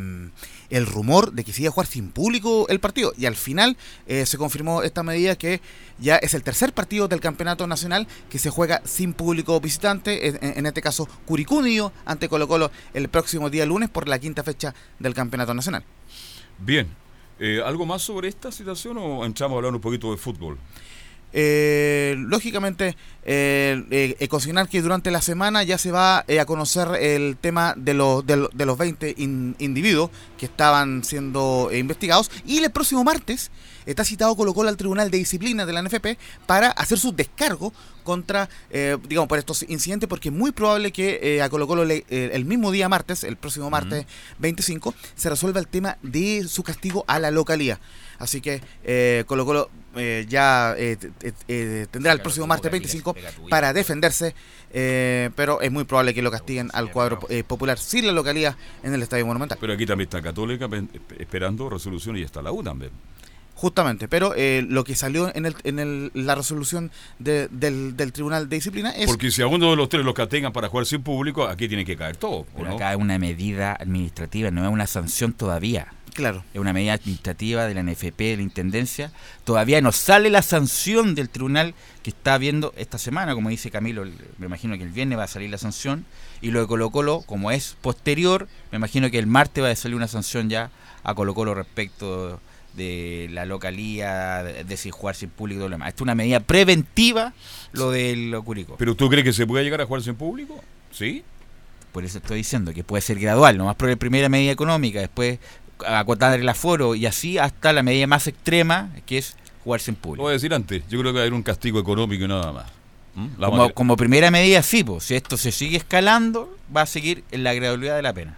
S12: el rumor de que se iba a jugar sin público el partido y al final eh, se confirmó esta medida que ya es el tercer partido del campeonato nacional que se juega sin público visitante, en, en este caso Curicunio ante Colo Colo el próximo día lunes por la quinta fecha del campeonato nacional.
S1: Bien. Eh, ¿Algo más sobre esta situación o entramos a hablar un poquito de fútbol?
S12: Eh, lógicamente, eh, eh, eh, consignar que durante la semana ya se va a conocer el tema de los, de, lo- de los 20 in- individuos que estaban siendo investigados. Y el próximo martes está citado Colo Colo al Tribunal de Disciplina de la NFP para hacer su descargo contra, eh, digamos, por estos incidentes, porque es muy probable que eh, a Colo Colo le- eh, el mismo día martes, el próximo martes 25, se resuelva el tema de su castigo a la localía. Así que eh, Colo Colo eh, ya eh, te- te- eh, tendrá el próximo martes 25 para defenderse, eh, pero es muy probable que lo castiguen al cuadro eh, popular sin la localía en el Estadio Monumental.
S1: Pero aquí también está Católica esperando resolución y está la U también.
S12: Justamente, pero eh, lo que salió en, el, en el- la resolución de- del, del Tribunal de Disciplina es...
S1: Porque si a uno de los tres los castigan para jugar sin público, aquí tiene que caer todo. ¿o
S9: Pero
S1: no?
S9: acá es una medida administrativa, no es una sanción todavía.
S12: Claro.
S9: Es una medida administrativa de la NFP, de la Intendencia. Todavía no sale la sanción del tribunal que está viendo esta semana, como dice Camilo, me imagino que el viernes va a salir la sanción. Y lo de Colo Colo, como es posterior, me imagino que el martes va a salir una sanción ya a Colo Colo respecto de la localía, de, de si jugar sin público y todo lo demás. Esto es una medida preventiva, lo del Curicó.
S1: ¿Pero tú crees que se puede llegar a jugarse en público? ¿Sí?
S9: Por eso estoy diciendo que puede ser gradual, nomás por la primera medida económica, después acotar el aforo y así hasta la medida más extrema, que es jugarse en
S1: Lo
S9: público.
S1: voy a decir antes. Yo creo que va a haber un castigo económico y nada más. ¿Mm?
S9: Como primera medida, sí, pues, si esto se sigue escalando, va a seguir en la gradualidad de la pena.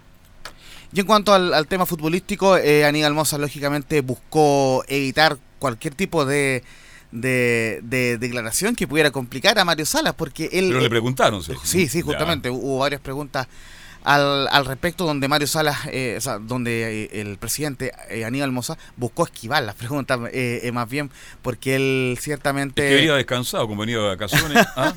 S12: Y en cuanto al, al tema futbolístico, eh, Aníbal Mosa lógicamente buscó evitar cualquier tipo de, de, de declaración que pudiera complicar a Mario Salas, porque él...
S1: Pero le
S12: eh,
S1: preguntaron. ¿sí?
S12: Sí, sí,
S1: Ya.
S12: justamente. Hubo varias preguntas al, al respecto donde Mario Salas, eh, o sea, donde eh, el presidente eh, Aníbal Mosa buscó esquivar las preguntas, eh, eh, más bien, porque él ciertamente...
S1: Es que venía descansado, como venía de vacaciones. ¿ah?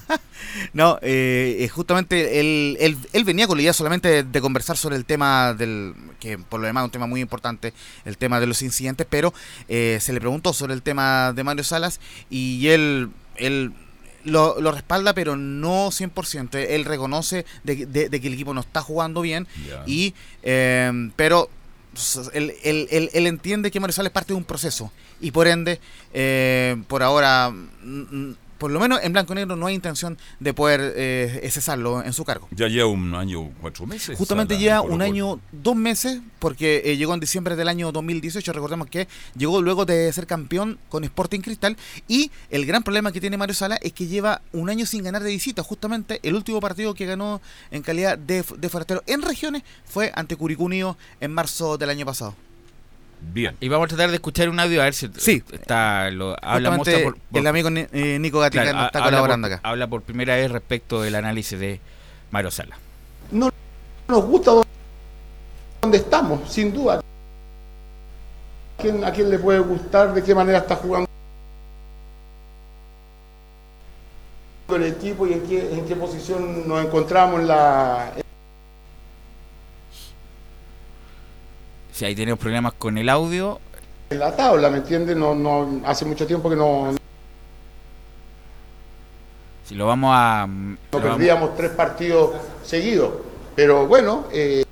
S12: No, eh, justamente él, él, él venía con la idea solamente de, de conversar sobre el tema del, que por lo demás es un tema muy importante, el tema de los incidentes, pero eh, se le preguntó sobre el tema de Mario Salas y él, él lo, lo respalda, pero no 100%. Él reconoce de, de- de que el equipo no está jugando bien, y eh, pero él, él- él- él entiende que Mario Salas es parte de un proceso y por ende, eh, por ahora, por lo menos en blanco y negro no hay intención de poder eh, cesarlo en su cargo.
S1: Ya lleva un año, cuatro meses.
S12: Justamente lleva un
S1: Colo.
S12: año, dos meses, porque eh, llegó en diciembre del año 2018. Recordemos que llegó luego de ser campeón con Sporting Cristal. Y el gran problema que tiene Mario Sala es que lleva un año sin ganar de visita. Justamente el último partido que ganó en calidad de, de forastero en regiones fue ante Curicó Unido en marzo del año pasado.
S1: Bien.
S9: Y vamos a tratar de escuchar un audio a ver si
S12: Sí.
S9: está lo habla por- por-
S12: el amigo eh, Nico Gatica
S9: Claro,
S12: nos está
S9: habla
S12: colaborando
S9: por-
S12: acá.
S9: Habla por primera vez respecto del análisis de Mario Sala.
S14: No nos gusta donde estamos, sin duda. ¿A quién, a quién le puede gustar? ¿De qué manera está jugando el equipo y en qué, en qué posición nos encontramos en la,
S9: Si ahí tenemos problemas con el audio,
S14: en la tabla? ¿Me entiendes? No, no, hace mucho tiempo que no,
S9: si lo vamos a...
S14: no
S9: lo vamos-
S14: perdíamos tres partidos seguidos. Pero bueno, eh,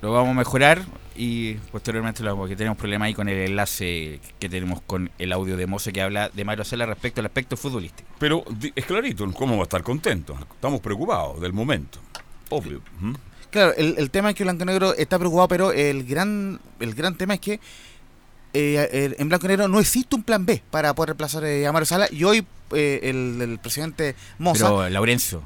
S9: Lo vamos a mejorar y posteriormente lo vamos, porque tenemos problemas ahí con el enlace que tenemos con el audio de Mose que habla de Mario Sala respecto al aspecto futbolístico.
S1: Pero es clarito, ¿cómo va a estar contento? Estamos preocupados del momento. Obvio. ¿Mm?
S12: Claro, el, el tema es que Blanco Negro está preocupado, pero el gran, el gran tema es que eh, en Blanco y Negro no existe un plan B para poder reemplazar eh, a Mario Sala y hoy eh, el, el presidente Moza...
S9: Pero, Laurencio,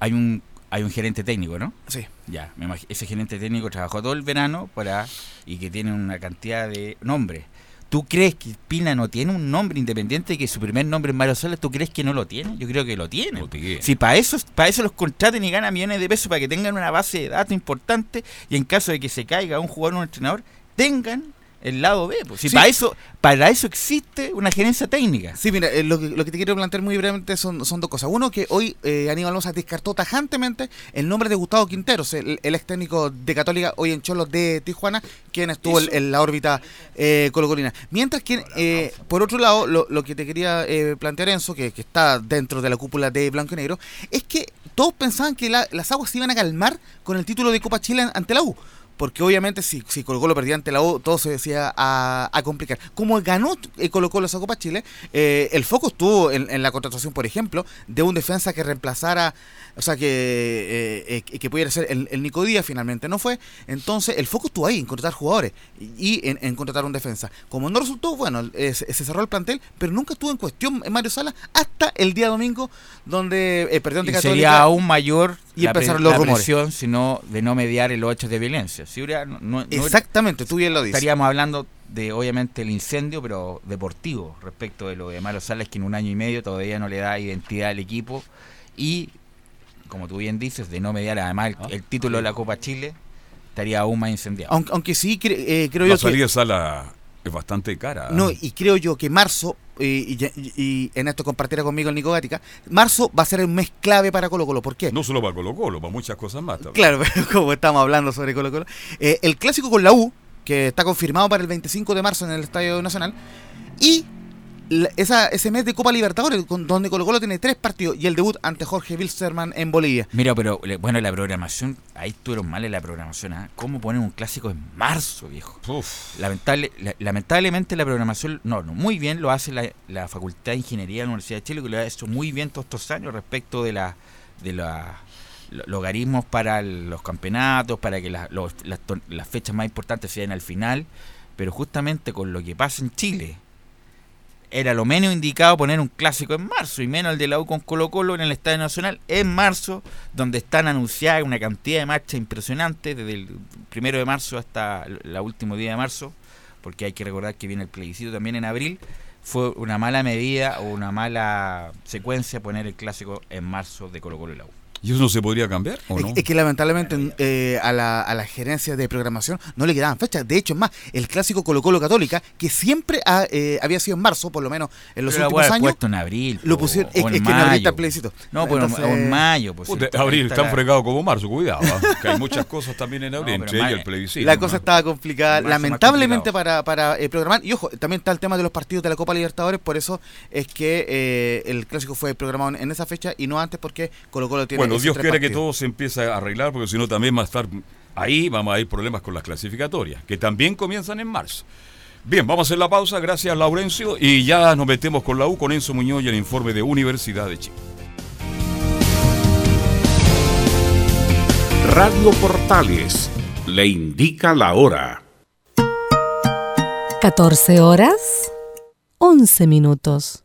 S9: hay un hay un gerente técnico, ¿no?
S12: Sí.
S9: Ya, me ese gerente técnico trabajó todo el verano para y que tiene una cantidad de nombres. ¿Tú crees que Pina no tiene un nombre independiente y que su primer nombre es Mario Salas? ¿Tú crees que no lo tiene? Yo creo que lo tiene.
S1: Lo tiene.
S9: Si para eso, para eso los contraten y ganan millones de pesos para que tengan una base de datos importante y en caso de que se caiga un jugador o un entrenador, tengan el lado B. pues. Si
S12: Sí.
S9: para eso, para eso existe una gerencia técnica.
S12: Sí, mira, eh, lo, que, lo que te quiero plantear muy brevemente son, son dos cosas. Uno, que hoy eh, Aníbal Mosa descartó tajantemente el nombre de Gustavo Quinteros, el, el ex técnico de Católica, hoy en Cholos de Tijuana, quien estuvo en, la órbita eh, colocolina. Mientras que, eh, por otro lado, lo, lo que te quería eh, plantear, Enzo, que, que está dentro de la cúpula de Blanco y Negro, es que todos pensaban que la- las aguas se iban a calmar con el título de Copa Chile ante la U. Porque obviamente si, si Colo Colo perdía ante la U, todo se decía a, complicar. Como ganó eh, Colo Colo esa Copa Chile, eh, el foco estuvo en, en la contratación, por ejemplo, de un defensa que reemplazara, o sea, que, eh, eh, que pudiera ser el, el Nico Díaz, finalmente no fue. Entonces el foco estuvo ahí, en contratar jugadores y en, en contratar un defensa. Como no resultó, bueno, eh, se, cerró el plantel, pero nunca estuvo en cuestión Mario Sala hasta el día domingo, donde eh, perdió ante
S9: Y
S12: Católica.
S9: sería aún mayor
S12: y
S9: la,
S12: empezaron los
S9: la
S12: rumores.
S9: presión sino de no mediar los hechos de violencia. Si hubiera- no- no- no-
S12: Exactamente, tú bien lo dices.
S9: Estaríamos hablando de, obviamente, el incendio, pero deportivo, respecto de lo de Mario Salas, que en un año y medio todavía no le da identidad al equipo. Y, como tú bien dices, de no mediar además el,
S1: Ah,
S9: el título de la Copa Chile, estaría aún más incendiado.
S12: Aunque, aunque sí, cre- eh, creo
S1: La
S12: yo que...
S1: salida de sala es bastante cara.
S12: No, y creo yo que marzo y, y- y en esto compartiera conmigo el Nico Gatica, marzo va a ser un mes clave para Colo Colo. ¿Por qué?
S1: No solo para Colo Colo, para muchas cosas más también.
S12: Claro, pero como estamos hablando sobre Colo Colo. eh, el clásico con la U, que está confirmado para el 25 de marzo en el Estadio Nacional. Y esa, ese mes de Copa Libertadores, con- donde Colo Colo tiene tres partidos y el debut ante Jorge Wilstermann en Bolivia.
S9: Mira, pero bueno, la programación, ahí estuvieron mal en la programación. ¿ah? ¿Cómo poner un clásico en marzo, viejo? Lamentable, la- lamentablemente la programación, no, no, muy bien lo hace la, la Facultad de Ingeniería de la Universidad de Chile, que lo ha hecho muy bien todos estos años respecto de la de la lo- logaritmos para el- los campeonatos, para que la- los- las, las fechas más importantes sean al final, pero justamente con lo que pasa en Chile, era lo menos indicado poner un clásico en marzo y menos el de la U con Colo Colo en el Estadio Nacional en marzo, donde están anunciadas una cantidad de marchas impresionantes desde el primero de marzo hasta el último día de marzo, porque hay que recordar que viene el plebiscito también en abril. Fue una mala medida o una mala secuencia poner el clásico en marzo de Colo Colo y la U.
S1: ¿Y eso no se podría cambiar o no?
S12: es que lamentablemente eh, a, la, a la gerencia de programación no le quedaban fechas. De hecho, es más, el clásico Colo Colo Católica, que siempre ha, eh, había sido en marzo, por lo menos en los
S9: Pero
S12: últimos años.
S9: puesto en abril.
S12: Lo pusieron,
S9: o
S12: es,
S9: en
S12: es que en abril está el plebiscito.
S9: No, pero
S12: Entonces,
S9: o en mayo. Pues,
S1: Puta,
S9: sí,
S1: abril,
S9: está
S1: tan fregado como marzo, cuidado, ¿ah? que hay muchas cosas también en abril,
S9: No,
S1: entre ellas el plebiscito.
S12: La cosa estaba complicada, lamentablemente para, para eh, programar. Y ojo, también está el tema de los partidos de la Copa Libertadores, por eso es que eh, el clásico fue programado en esa fecha y no antes porque Colo Colo tiene
S1: Bueno, Dios
S12: tres
S1: quiere que todo se empiece a arreglar, porque si no también va a estar ahí, vamos a ir problemas con las clasificatorias, que también comienzan en marzo. Bien, vamos a hacer la pausa, gracias Laurencio, y ya nos metemos con la U, con Enzo Muñoz y el informe de Universidad de Chile.
S11: Radio Portales le indica la hora.
S3: 14 horas 11 minutos.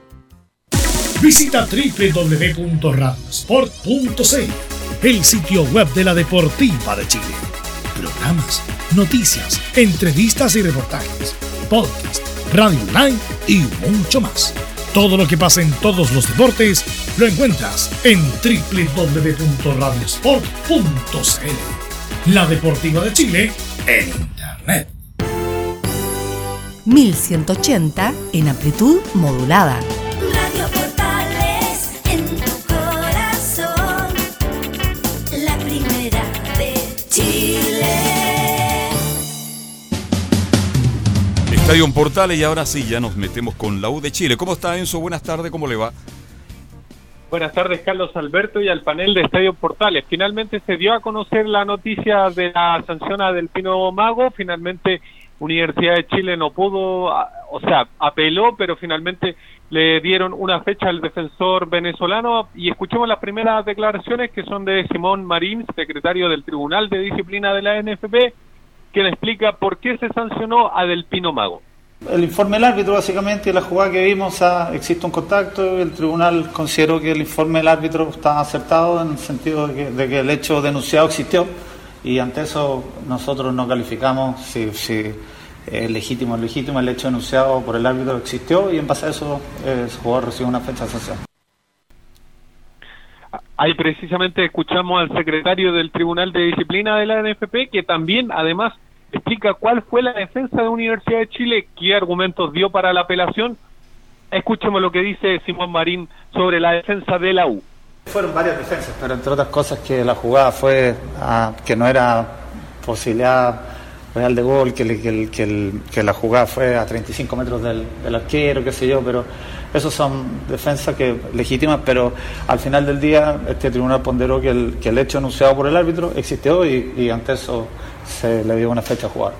S5: Visita www.radiosport.cl, el sitio web de la Deportiva de Chile. Programas, noticias, entrevistas y reportajes, podcast, radio online y mucho más. Todo lo que pasa en todos los deportes lo encuentras en www.radiosport.cl. La Deportiva de Chile en Internet.
S3: 1180 en amplitud modulada.
S1: Estadio Portales y ahora sí, ya nos metemos con la U de Chile. ¿Cómo está Enzo? Buenas tardes, ¿cómo le va?
S15: Buenas tardes, Carlos Alberto, y al panel de Estadio Portales. Finalmente se dio a conocer la noticia de la sanción a Del Pino Mago. Finalmente, Universidad de Chile no pudo, o sea, apeló, pero finalmente le dieron una fecha al defensor venezolano. Y escuchemos las primeras declaraciones que son de Simón Marín, secretario del Tribunal de Disciplina de la NFP, quien explica por qué se sancionó a Del Pino Mago.
S16: El informe del árbitro, básicamente, la jugada que vimos, existe un contacto. El tribunal consideró que el informe del árbitro está acertado en el sentido de que, el hecho denunciado existió y ante eso nosotros no calificamos si, si es legítimo o legítimo. El hecho denunciado por el árbitro existió y en base a eso eh, el jugador recibe una fecha de sanción.
S15: Ahí precisamente escuchamos al secretario del Tribunal de Disciplina de la NFP, que también además explica cuál fue la defensa de Universidad de Chile, qué argumentos dio para la apelación. Escuchemos lo que dice Simón Marín sobre la defensa de la U.
S16: Fueron varias defensas, pero entre otras cosas que la jugada fue ah, que no era posibilidad real de gol, que, le- que el- que el- que la jugada fue a 35 metros del, del arquero, qué sé yo, pero esos son defensas que legítimas, pero al final del día este tribunal ponderó que el, que el hecho anunciado por el árbitro existió y, y ante eso se le dio una fecha a jugar.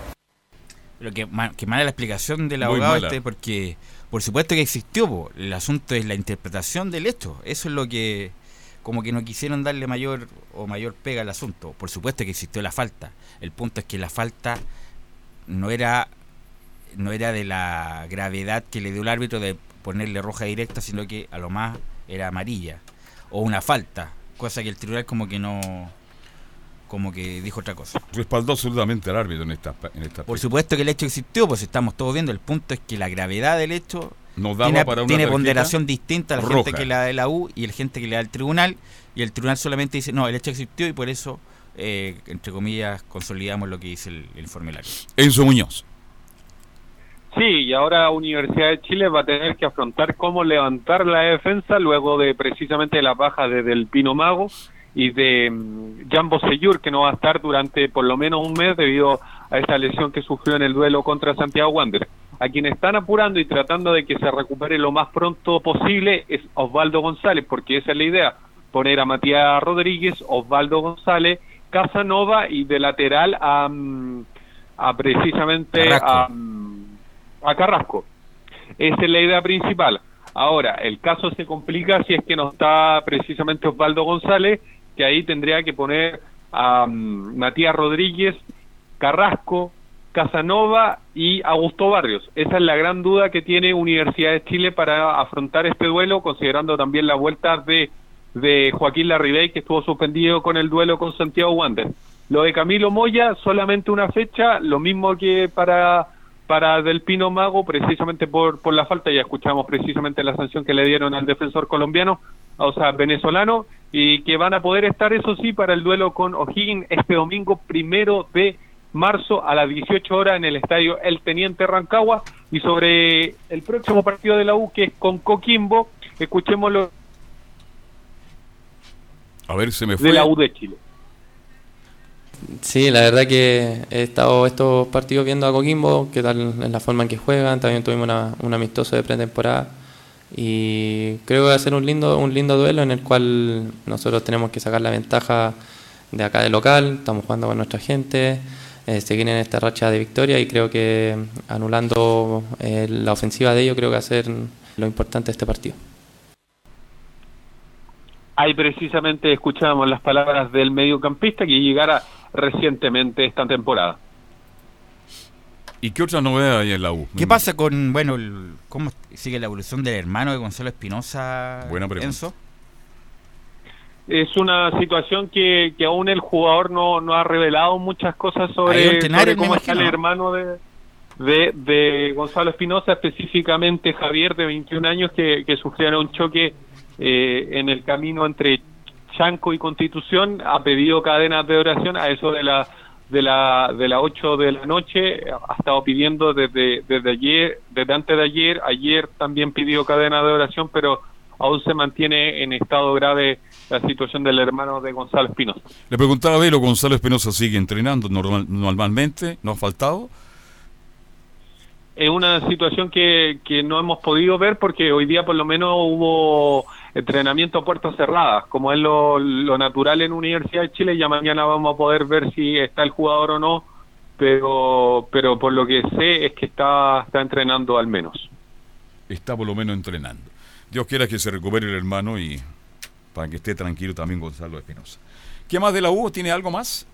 S9: Pero que, que mala la explicación del abogado este, porque por supuesto que existió, po. el asunto es la interpretación del hecho. Eso es lo que, como que no quisieron darle mayor o mayor pega al asunto. Por supuesto que existió la falta. El punto es que la falta no era, no era de la gravedad que le dio el árbitro de ponerle roja directa, sino que a lo más era amarilla o una falta, cosa que el tribunal como que no, como que dijo otra cosa.
S1: Respaldó absolutamente al árbitro en esta, en esta
S9: Por supuesto que el hecho existió, pues estamos todos viendo. El punto es que la gravedad del hecho
S1: Nos daba
S9: tiene,
S1: para una
S9: tiene
S1: tarjeta
S9: ponderación distinta a la
S1: roja.
S9: gente que le da de la U y la gente que le da al tribunal. Y el tribunal solamente dice, no, el hecho existió y por eso, eh, entre comillas, consolidamos lo que dice el, el informe árbitro.
S1: Enzo Muñoz.
S15: Sí, y ahora Universidad de Chile va a tener que afrontar cómo levantar la defensa luego de precisamente la baja de Del Pino Mago y de mm, Jambo Seyur, que no va a estar durante por lo menos un mes debido a esa lesión que sufrió en el duelo contra Santiago Wander. A quien están apurando y tratando de que se recupere lo más pronto posible es Osvaldo González, porque esa es la idea, poner a Matías Rodríguez, Osvaldo González, Casanova y de lateral a, mm, a precisamente
S9: Carrasco.
S15: a, mm, a Carrasco. Esa es la idea principal. Ahora, el caso se complica si es que no está precisamente Osvaldo González, que ahí tendría que poner a mm, Matías Rodríguez, Carrasco, Casanova y Augusto Barrios. Esa es la gran duda que tiene Universidad de Chile para afrontar este duelo, considerando también la vuelta de, de Joaquín Larribey, que estuvo suspendido con el duelo con Santiago Wander. Lo de Camilo Moya, solamente una fecha, lo mismo que para para Del Pino Mago, precisamente por, por la falta, ya escuchamos precisamente la sanción que le dieron al defensor colombiano, o sea, venezolano, y que van a poder estar, eso sí, para el duelo con O'Higgins este domingo primero de marzo a las 18 horas en el estadio El Teniente Rancagua. Y sobre el próximo partido de la U, que es con Coquimbo, escuchémoslo
S1: A ver, se me fue.
S15: de la U de Chile.
S17: Sí, la verdad que he estado estos partidos viendo a Coquimbo, qué tal es la forma en que juegan, también tuvimos una, un amistoso de pretemporada y creo que va a ser un lindo, un lindo duelo en el cual nosotros tenemos que sacar la ventaja de acá de local, estamos jugando con nuestra gente, eh, seguir en esta racha de victoria y creo que anulando eh, la ofensiva de ellos creo que va a ser lo importante de este partido.
S15: Ahí precisamente escuchábamos las palabras del mediocampista que llegara recientemente esta temporada.
S1: ¿Y qué otra novedad hay en la U?
S9: ¿Qué pasa con, bueno, el- cómo sigue la evolución del hermano de Gonzalo Espinosa?
S1: Buena pregunta.
S9: Enzo?
S15: Es una situación que, que aún el jugador no, no ha revelado muchas cosas sobre, sobre cómo está el hermano de, de, de Gonzalo Espinosa, específicamente Javier, de 21 años, que, que sufrieron un choque eh, en el camino entre Chanco y Constitución, ha pedido cadenas de oración a eso de la de la de las 8 de la noche, ha estado pidiendo desde desde ayer, desde antes de ayer, ayer también pidió cadena de oración, pero aún se mantiene en estado grave la situación del hermano de Gonzalo Espinosa.
S1: Le preguntaba a Velo, Gonzalo Espinosa sigue entrenando normal- normalmente, ¿no ha faltado?
S15: es una situación que, que no hemos podido ver porque hoy día por lo menos hubo entrenamiento a puertas cerradas, como es lo, natural en Universidad de Chile, ya mañana vamos a poder ver si está el jugador o no, pero pero por lo que sé es que está, está entrenando al menos.
S1: Está por lo menos entrenando. Dios quiera que se recupere el hermano y para que esté tranquilo también Gonzalo Espinosa. ¿Qué más de la U? ¿Tiene algo más?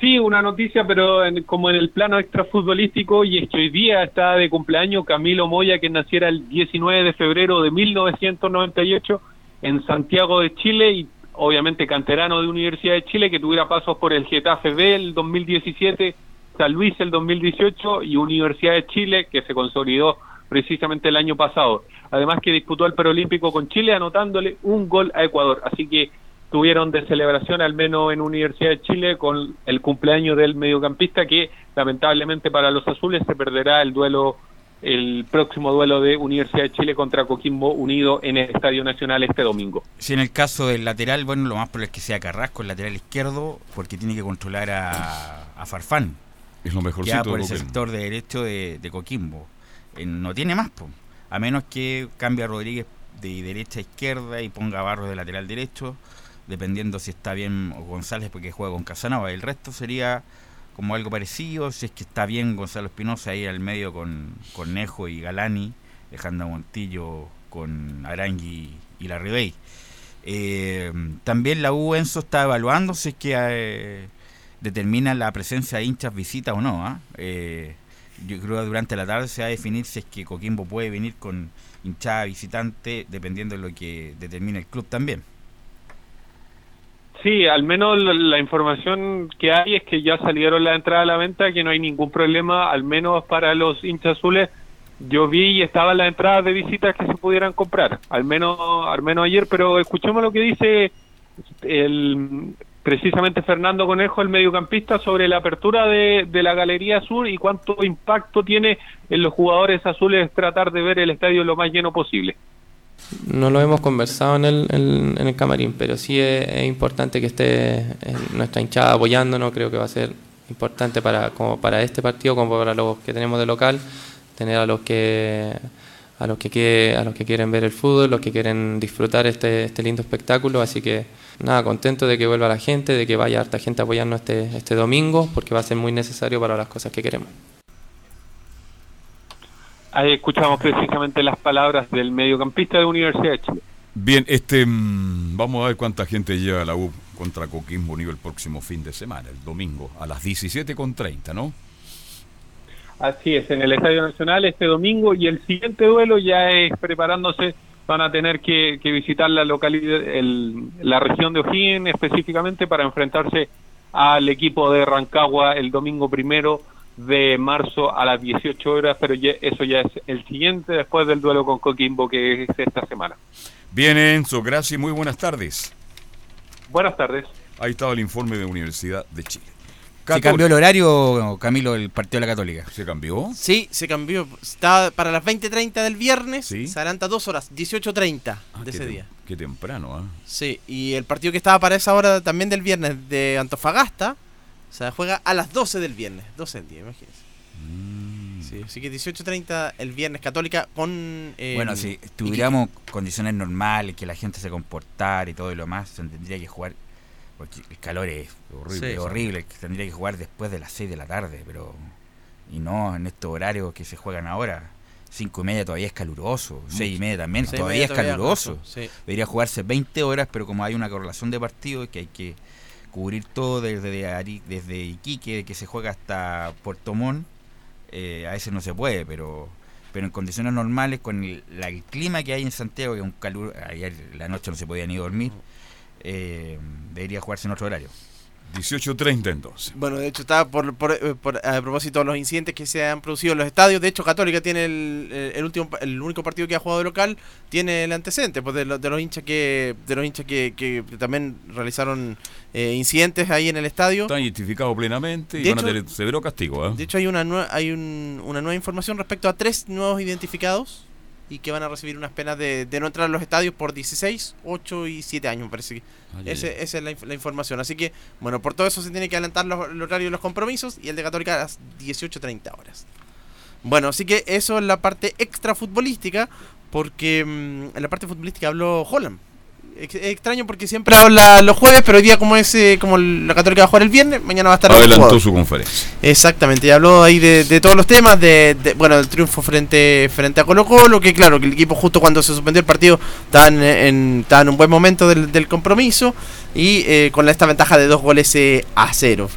S15: Sí, una noticia, pero en- como en el plano extrafutbolístico, y es que hoy día está de cumpleaños Camilo Moya, que naciera el 19 de febrero de 1998 en Santiago de Chile, y obviamente canterano de Universidad de Chile, que tuviera pasos por el Getafe B el 2017, San Luis el 2018 y Universidad de Chile, que se consolidó precisamente el año pasado. además que disputó el Perolímpico con Chile anotándole un gol a Ecuador. Así que tuvieron de celebración, al menos en Universidad de Chile, con el cumpleaños del mediocampista, que lamentablemente para los azules se perderá el duelo, el próximo duelo de Universidad de Chile contra Coquimbo Unido en el Estadio Nacional este domingo.
S9: Si en el caso del lateral, bueno, lo más probable es que sea Carrasco, el lateral izquierdo, porque tiene que controlar a, a Farfán.
S1: Es lo
S9: que
S1: mejorcito
S9: va por
S1: Coquimbo.
S9: sector de derecho de, de Coquimbo. Eh, no tiene más, po. a menos que cambie a Rodríguez de derecha a izquierda y ponga a Barros de lateral derecho, dependiendo si está bien González porque juega con Casanova. El resto sería como algo parecido, si es que está bien Gonzalo Espinosa ahí al medio con, con Nejo y Galani, dejando a Montillo con Arangui y la Ribey. Eh, también la U Enzo está evaluando si es que eh, determina la presencia de hinchas visita o no. ¿ah? Eh, yo creo que durante la tarde se va a definir si es que Coquimbo puede venir con hinchada visitante, dependiendo de lo que determine el club también.
S15: Sí, al menos la, información que hay es que ya salieron la entrada a la venta, que no hay ningún problema, al menos para los hinchas azules. Yo vi y estaban las entradas de visitas que se pudieran comprar, al menos, al menos ayer, pero escuchemos lo que dice el precisamente Fernando Conejo, el mediocampista, sobre la apertura de, de la Galería Sur y cuánto impacto tiene en los jugadores azules tratar de ver el estadio lo más lleno posible.
S17: No lo hemos conversado en el, en, el camarín, pero sí es, importante que esté eh, nuestra hinchada apoyándonos. Creo que va a ser importante para, como para este partido, como para los que tenemos de local, tener a los que a los que, que- a los que quieren ver el fútbol, los que quieren disfrutar este, este lindo espectáculo. Así que nada, contento de que vuelva la gente, de que vaya harta gente a apoyarnos este, este domingo, porque va a ser muy necesario para las cosas que queremos.
S15: Ahí escuchamos precisamente las palabras del mediocampista de Universidad de Chile.
S1: Bien, este, mm, vamos a ver cuánta gente lleva la U contra Coquimbo Unido el próximo fin de semana, el domingo, a las 17.30, ¿no?
S15: Así es, en el Estadio Nacional este domingo y el siguiente duelo ya es preparándose, van a tener que, que visitar la localidad, el- la región de O'Higgins específicamente para enfrentarse al equipo de Rancagua el domingo primero de marzo a las 18 horas, pero ya- eso ya es el siguiente después del duelo con Coquimbo que es esta semana.
S1: Bien, Enzo, gracias y muy buenas tardes.
S15: Buenas tardes.
S1: Ahí estaba el informe de Universidad de Chile.
S9: ¿Se cambió el horario, Camilo, el partido de la Católica?
S1: ¿Se cambió?
S7: Sí, se cambió. Está para las 20.30 del viernes. Se adelanta dos horas, 18.30
S1: Ah,
S7: de ese día.
S1: Qué temprano, ¿ah?
S7: Sí, y el partido que estaba para esa hora también del viernes de Antofagasta, se juega a las 12 del viernes. 12 del día, imagínense.
S1: Mm.
S7: Sí, así que 18.30 el viernes Católica con... eh,
S9: Bueno, si tuviéramos condiciones normales, que la gente se comportara y todo y lo más, se tendría que jugar. Porque el calor es horrible,
S7: Sí.
S9: horrible, que tendría que jugar después de las 6 de la tarde, pero. Y no en estos horarios que se juegan ahora. 5 y media todavía es caluroso, 6 y media también, todavía
S7: media
S9: es
S7: todavía,
S9: caluroso.
S7: sí.
S9: Debería jugarse 20 horas, pero como hay una correlación de partidos que hay que cubrir todo desde, desde Iquique, que se juega hasta Puerto Montt, eh, a veces no se puede, pero pero en condiciones normales, con el clima que hay en Santiago, que es un calor, ayer la noche no se podía ni dormir, eh, debería jugarse en otro horario.
S1: 18.30 entonces.
S7: Bueno, de hecho, está por, por- eh, por- a propósito de los incidentes que se han producido en los estadios. De hecho, Católica tiene el, el- último, el único partido que ha jugado de local, tiene el antecedente pues, de, los- de los hinchas que de los hinchas que, que también realizaron eh, incidentes ahí en el estadio.
S1: Están identificados plenamente y
S7: De
S1: van a
S7: hecho-
S1: tener severo castigo, ¿ah?
S7: De hecho, hay una hay un- una nueva información respecto a tres nuevos identificados y que van a recibir unas penas de, de no entrar a los estadios por 16, 8 y 7 años, me parece que.
S1: Ay, ay,
S7: Ese- esa es la información. Así que, bueno, por todo eso se tiene que adelantar los, el horario de los compromisos y el de Católica a las 18.30 horas. Bueno, así que eso es la parte extra futbolística, porque mm, en la parte futbolística habló Holland. Es extraño porque siempre habla los jueves, pero hoy día como es eh, como la Católica va a jugar el viernes, mañana va a estar el
S1: Adelantó su conferencia.
S7: Exactamente, y habló ahí de, de todos los temas, de, de- bueno, del triunfo frente frente a Colo Colo, que claro, que el equipo justo cuando se suspendió el partido estaba en, en- estaba en un buen momento del, del compromiso y eh, con esta ventaja de dos goles eh, a cero.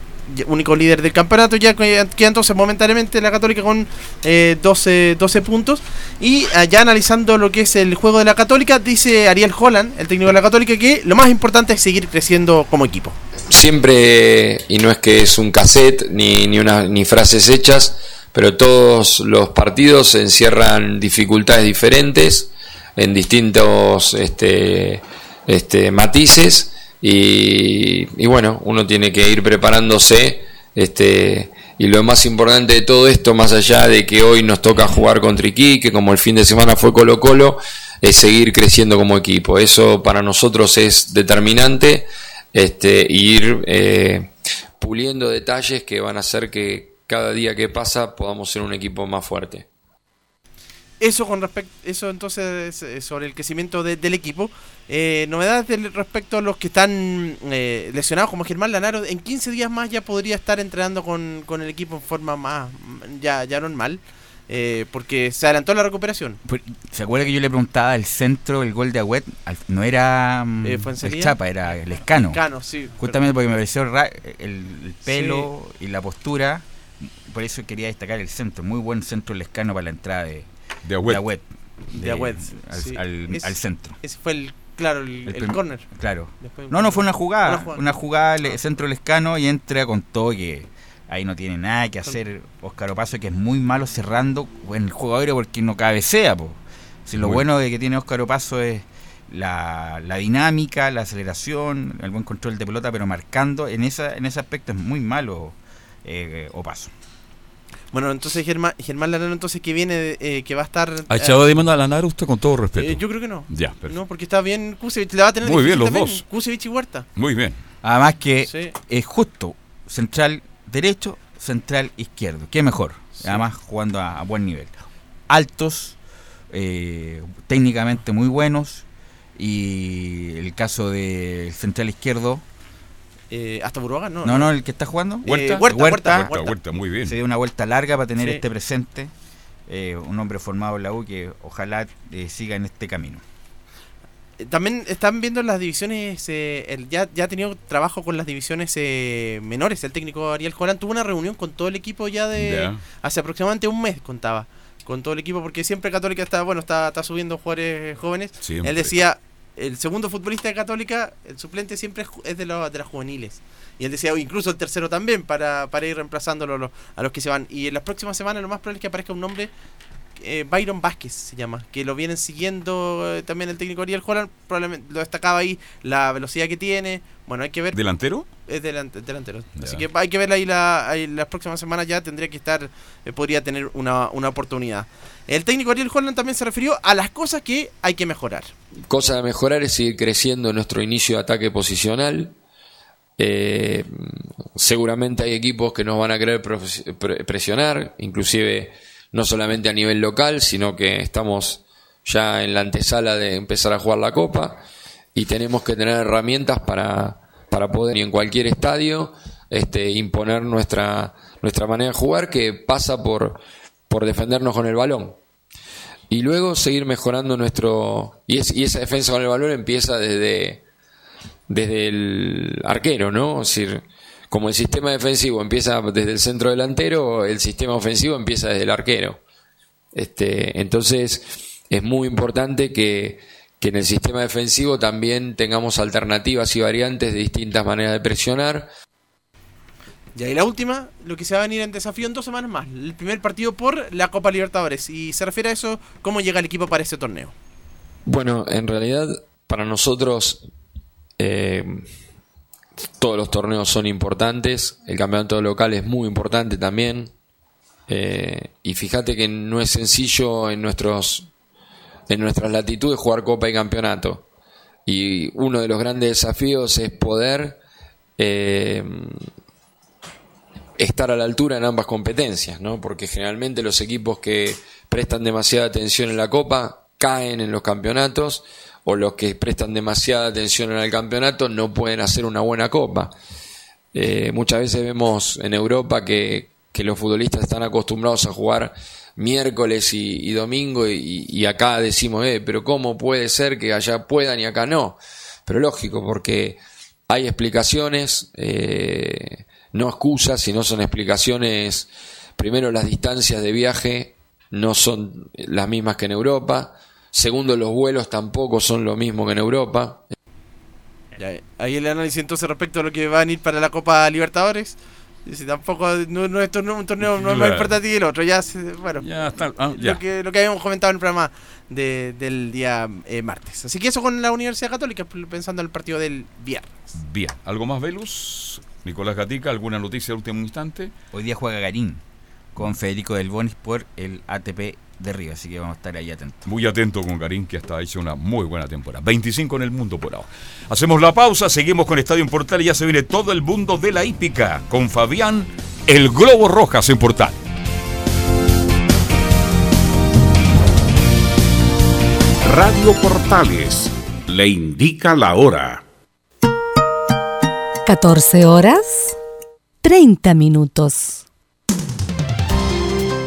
S7: Único líder del campeonato, ya que- queda entonces momentáneamente la Católica con eh, 12, 12 puntos. Y allá analizando lo que es el juego de la Católica, dice Ariel Holland, el técnico de la Católica, que lo más importante es seguir creciendo como equipo.
S18: siempre, y no es que es un cassette ni, ni, ni frases hechas, pero todos los partidos encierran dificultades diferentes en distintos este, este, matices y, bueno, uno tiene que ir preparándose este, y lo más importante de todo esto, más allá de que hoy nos toca jugar contra Iquique, como el fin de semana fue Colo Colo, es seguir creciendo como equipo. Eso para nosotros es determinante, este, ir eh, puliendo detalles que van a hacer que cada día que pasa podamos ser un equipo más fuerte.
S7: Eso con respecto, eso entonces eh, sobre el crecimiento de- del equipo. Eh, novedades del- respecto a los que están eh, lesionados, como Germán Lanaro, en 15 días más ya podría estar entrenando con, con el equipo en forma más ya, ya normal, eh, porque se adelantó la recuperación.
S9: ¿Se acuerda que yo le preguntaba el centro, el gol de Agüet? No era mm,
S7: Eh,
S9: el. Chapa, era el Escano.
S7: Escano, sí,
S9: Justamente porque me pareció el, el pelo y la postura. Por eso quería destacar el centro. Muy buen centro el Escano para la entrada de,
S1: De Agüet.
S9: Agüet.
S7: De Agüet,
S9: al,
S7: sí.
S9: al-
S7: Es-
S9: al centro.
S7: Ese fue el, claro, el, corner.
S9: Claro.
S7: Después
S9: No, no, fue una jugada.
S7: Una
S9: Una
S7: jugada.
S9: jugada, le- centro lescano y entra con todo que ahí no tiene nada que hacer Óscar Opaso, que es muy malo cerrando en el juego aéreo porque no cabecea. Po. Si lo bueno de que tiene Óscar Opaso es la, la dinámica, la aceleración, el buen control de pelota, pero marcando en, esa, en ese aspecto es muy malo eh, Opaso.
S7: Bueno, entonces Germán, Germán Lanaro, entonces que viene, de- eh, que va a estar...
S1: ¿Ha
S7: eh,
S1: echado de menos a Lanaro usted con todo respeto?
S7: eh, yo creo que no.
S1: Ya, perfecto.
S7: No, porque está bien Kusevich, le va a tener
S1: Muy bien, los
S7: también,
S1: dos.
S7: Kusevich y Huerta.
S1: Muy bien.
S9: Además que
S7: Sí.
S9: es justo, central derecho, central izquierdo. ¿Qué mejor? Además jugando a, a buen nivel. Altos, eh, técnicamente muy buenos. Y el caso del central izquierdo.
S7: Eh, hasta Buruaga, no.
S9: No, no, el que está jugando.
S7: Huerta. Eh, Huerta, Huerta, Huerta.
S1: Huerta, muy bien.
S9: Se dio una vuelta larga para tener
S7: Sí.
S9: este presente. Eh, un hombre formado en la U que ojalá eh, siga en este camino.
S7: Eh, También están viendo las divisiones, eh, el, ya, ya ha tenido trabajo con las divisiones eh, menores. El técnico Ariel Jolán tuvo una reunión con todo el equipo ya de hace aproximadamente un mes, contaba. Con todo el equipo, porque siempre Católica está, bueno, está, está subiendo jugadores jóvenes.
S1: Siempre.
S7: Él decía, el segundo futbolista de Católica, el suplente siempre es de, los de las juveniles. Y él decía, "Oh, incluso el tercero también, para, para ir reemplazándolo a los, a los que se van. Y en las próximas semanas lo más probable es que aparezca un nombre, eh, Byron Vázquez se llama, que lo vienen siguiendo eh, también el técnico Ariel Holland, probablemente lo destacaba ahí, la velocidad que tiene. Bueno, hay que ver.
S1: ¿Delantero?
S7: Es delant- delantero. Así que hay que verla ahí, la, ahí las próximas semanas ya tendría que estar, eh, podría tener una, una oportunidad. El técnico Ariel Holland también se refirió a las cosas que hay que mejorar.
S18: Cosa a mejorar es seguir creciendo en nuestro inicio de ataque posicional. Eh, seguramente hay equipos que nos van a querer presionar, inclusive no solamente a nivel local, sino que estamos ya en la antesala de empezar a jugar la Copa y tenemos que tener herramientas para, para poder y en cualquier estadio este, imponer nuestra, nuestra manera de jugar que pasa por, por defendernos con el balón. Y luego seguir mejorando nuestro y, es- y esa defensa con el balón empieza desde desde el arquero no es decir como el sistema defensivo empieza desde el centro delantero el sistema ofensivo empieza desde el arquero este entonces es muy importante que, que en el sistema defensivo también tengamos alternativas y variantes de distintas maneras de presionar
S7: Y ahí la última, lo que se va a venir en desafío en dos semanas más. El primer partido por la Copa Libertadores. Y se refiere a eso, cómo llega el equipo para ese torneo.
S18: Bueno, en realidad para nosotros eh, todos los torneos son importantes, el campeonato local es muy importante también eh, y fíjate que no es sencillo en nuestros en nuestras latitudes jugar copa y campeonato y uno de los grandes desafíos es poder eh, estar a la altura en ambas competencias, ¿no? Porque generalmente los equipos que prestan demasiada atención en la Copa caen en los campeonatos o los que prestan demasiada atención en el campeonato no pueden hacer una buena Copa. Eh, muchas veces vemos en Europa que, que los futbolistas están acostumbrados a jugar miércoles y, domingo y, y acá decimos, eh, pero ¿cómo puede ser que allá puedan y acá no? Pero lógico, porque hay explicaciones, eh, no excusas, sino son explicaciones. Primero, las distancias de viaje no son las mismas que en Europa. Segundo, los vuelos tampoco son lo mismo que en Europa.
S7: Ahí el análisis entonces respecto a lo que va a venir para la Copa Libertadores. Si tampoco no, no un torneo no es más
S1: Claro.
S7: importante que el otro. Ya, se- bueno,
S1: Ya está. ah, ya.
S7: Lo, que, lo que habíamos comentado en el programa de- del día eh, martes. Así que eso con la Universidad Católica, pensando en el partido del viernes.
S1: Bien. ¿Algo más, Velus? Nicolás Gatica, ¿alguna noticia de último instante?
S9: Hoy día juega Garín con Federico del Bonis por el ATP de Río, así que vamos a estar ahí atentos.
S1: Muy atento con Karim, que hasta ha hecho una muy buena temporada. 25 en el mundo por ahora. Hacemos la pausa, seguimos con Estadio en Portal y ya se viene todo el mundo de la hípica con Fabián, el Globo Rojas en Portal.
S11: Radio Portales le indica la hora.
S3: 14 horas 30 minutos.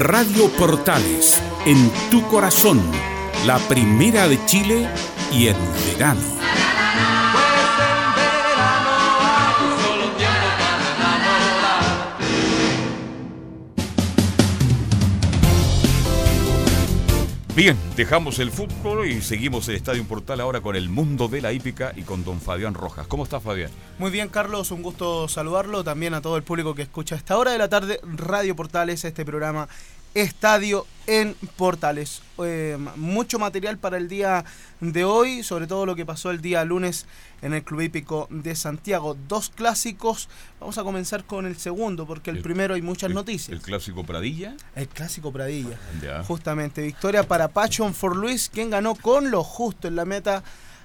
S11: Radio Portales, en tu corazón, la primera de Chile y en verano.
S1: Bien, dejamos el fútbol y seguimos el Estadio Portal ahora con el mundo de la hípica y con don Fabián Rojas. ¿Cómo está Fabián?
S7: Muy bien, Carlos, un gusto saludarlo. También a todo el público que escucha a esta hora de la tarde Radio Portales, este programa Estadio en Portales. Eh, mucho material para el día de hoy, sobre todo lo que pasó el día lunes en el Club Hípico de Santiago. Dos clásicos. Vamos a comenzar con el segundo, porque el, primero hay muchas noticias.
S1: El clásico Pradilla.
S7: El clásico Pradilla.
S1: Ya.
S7: Justamente, victoria para Pachon for Luis, quien ganó con lo justo en la meta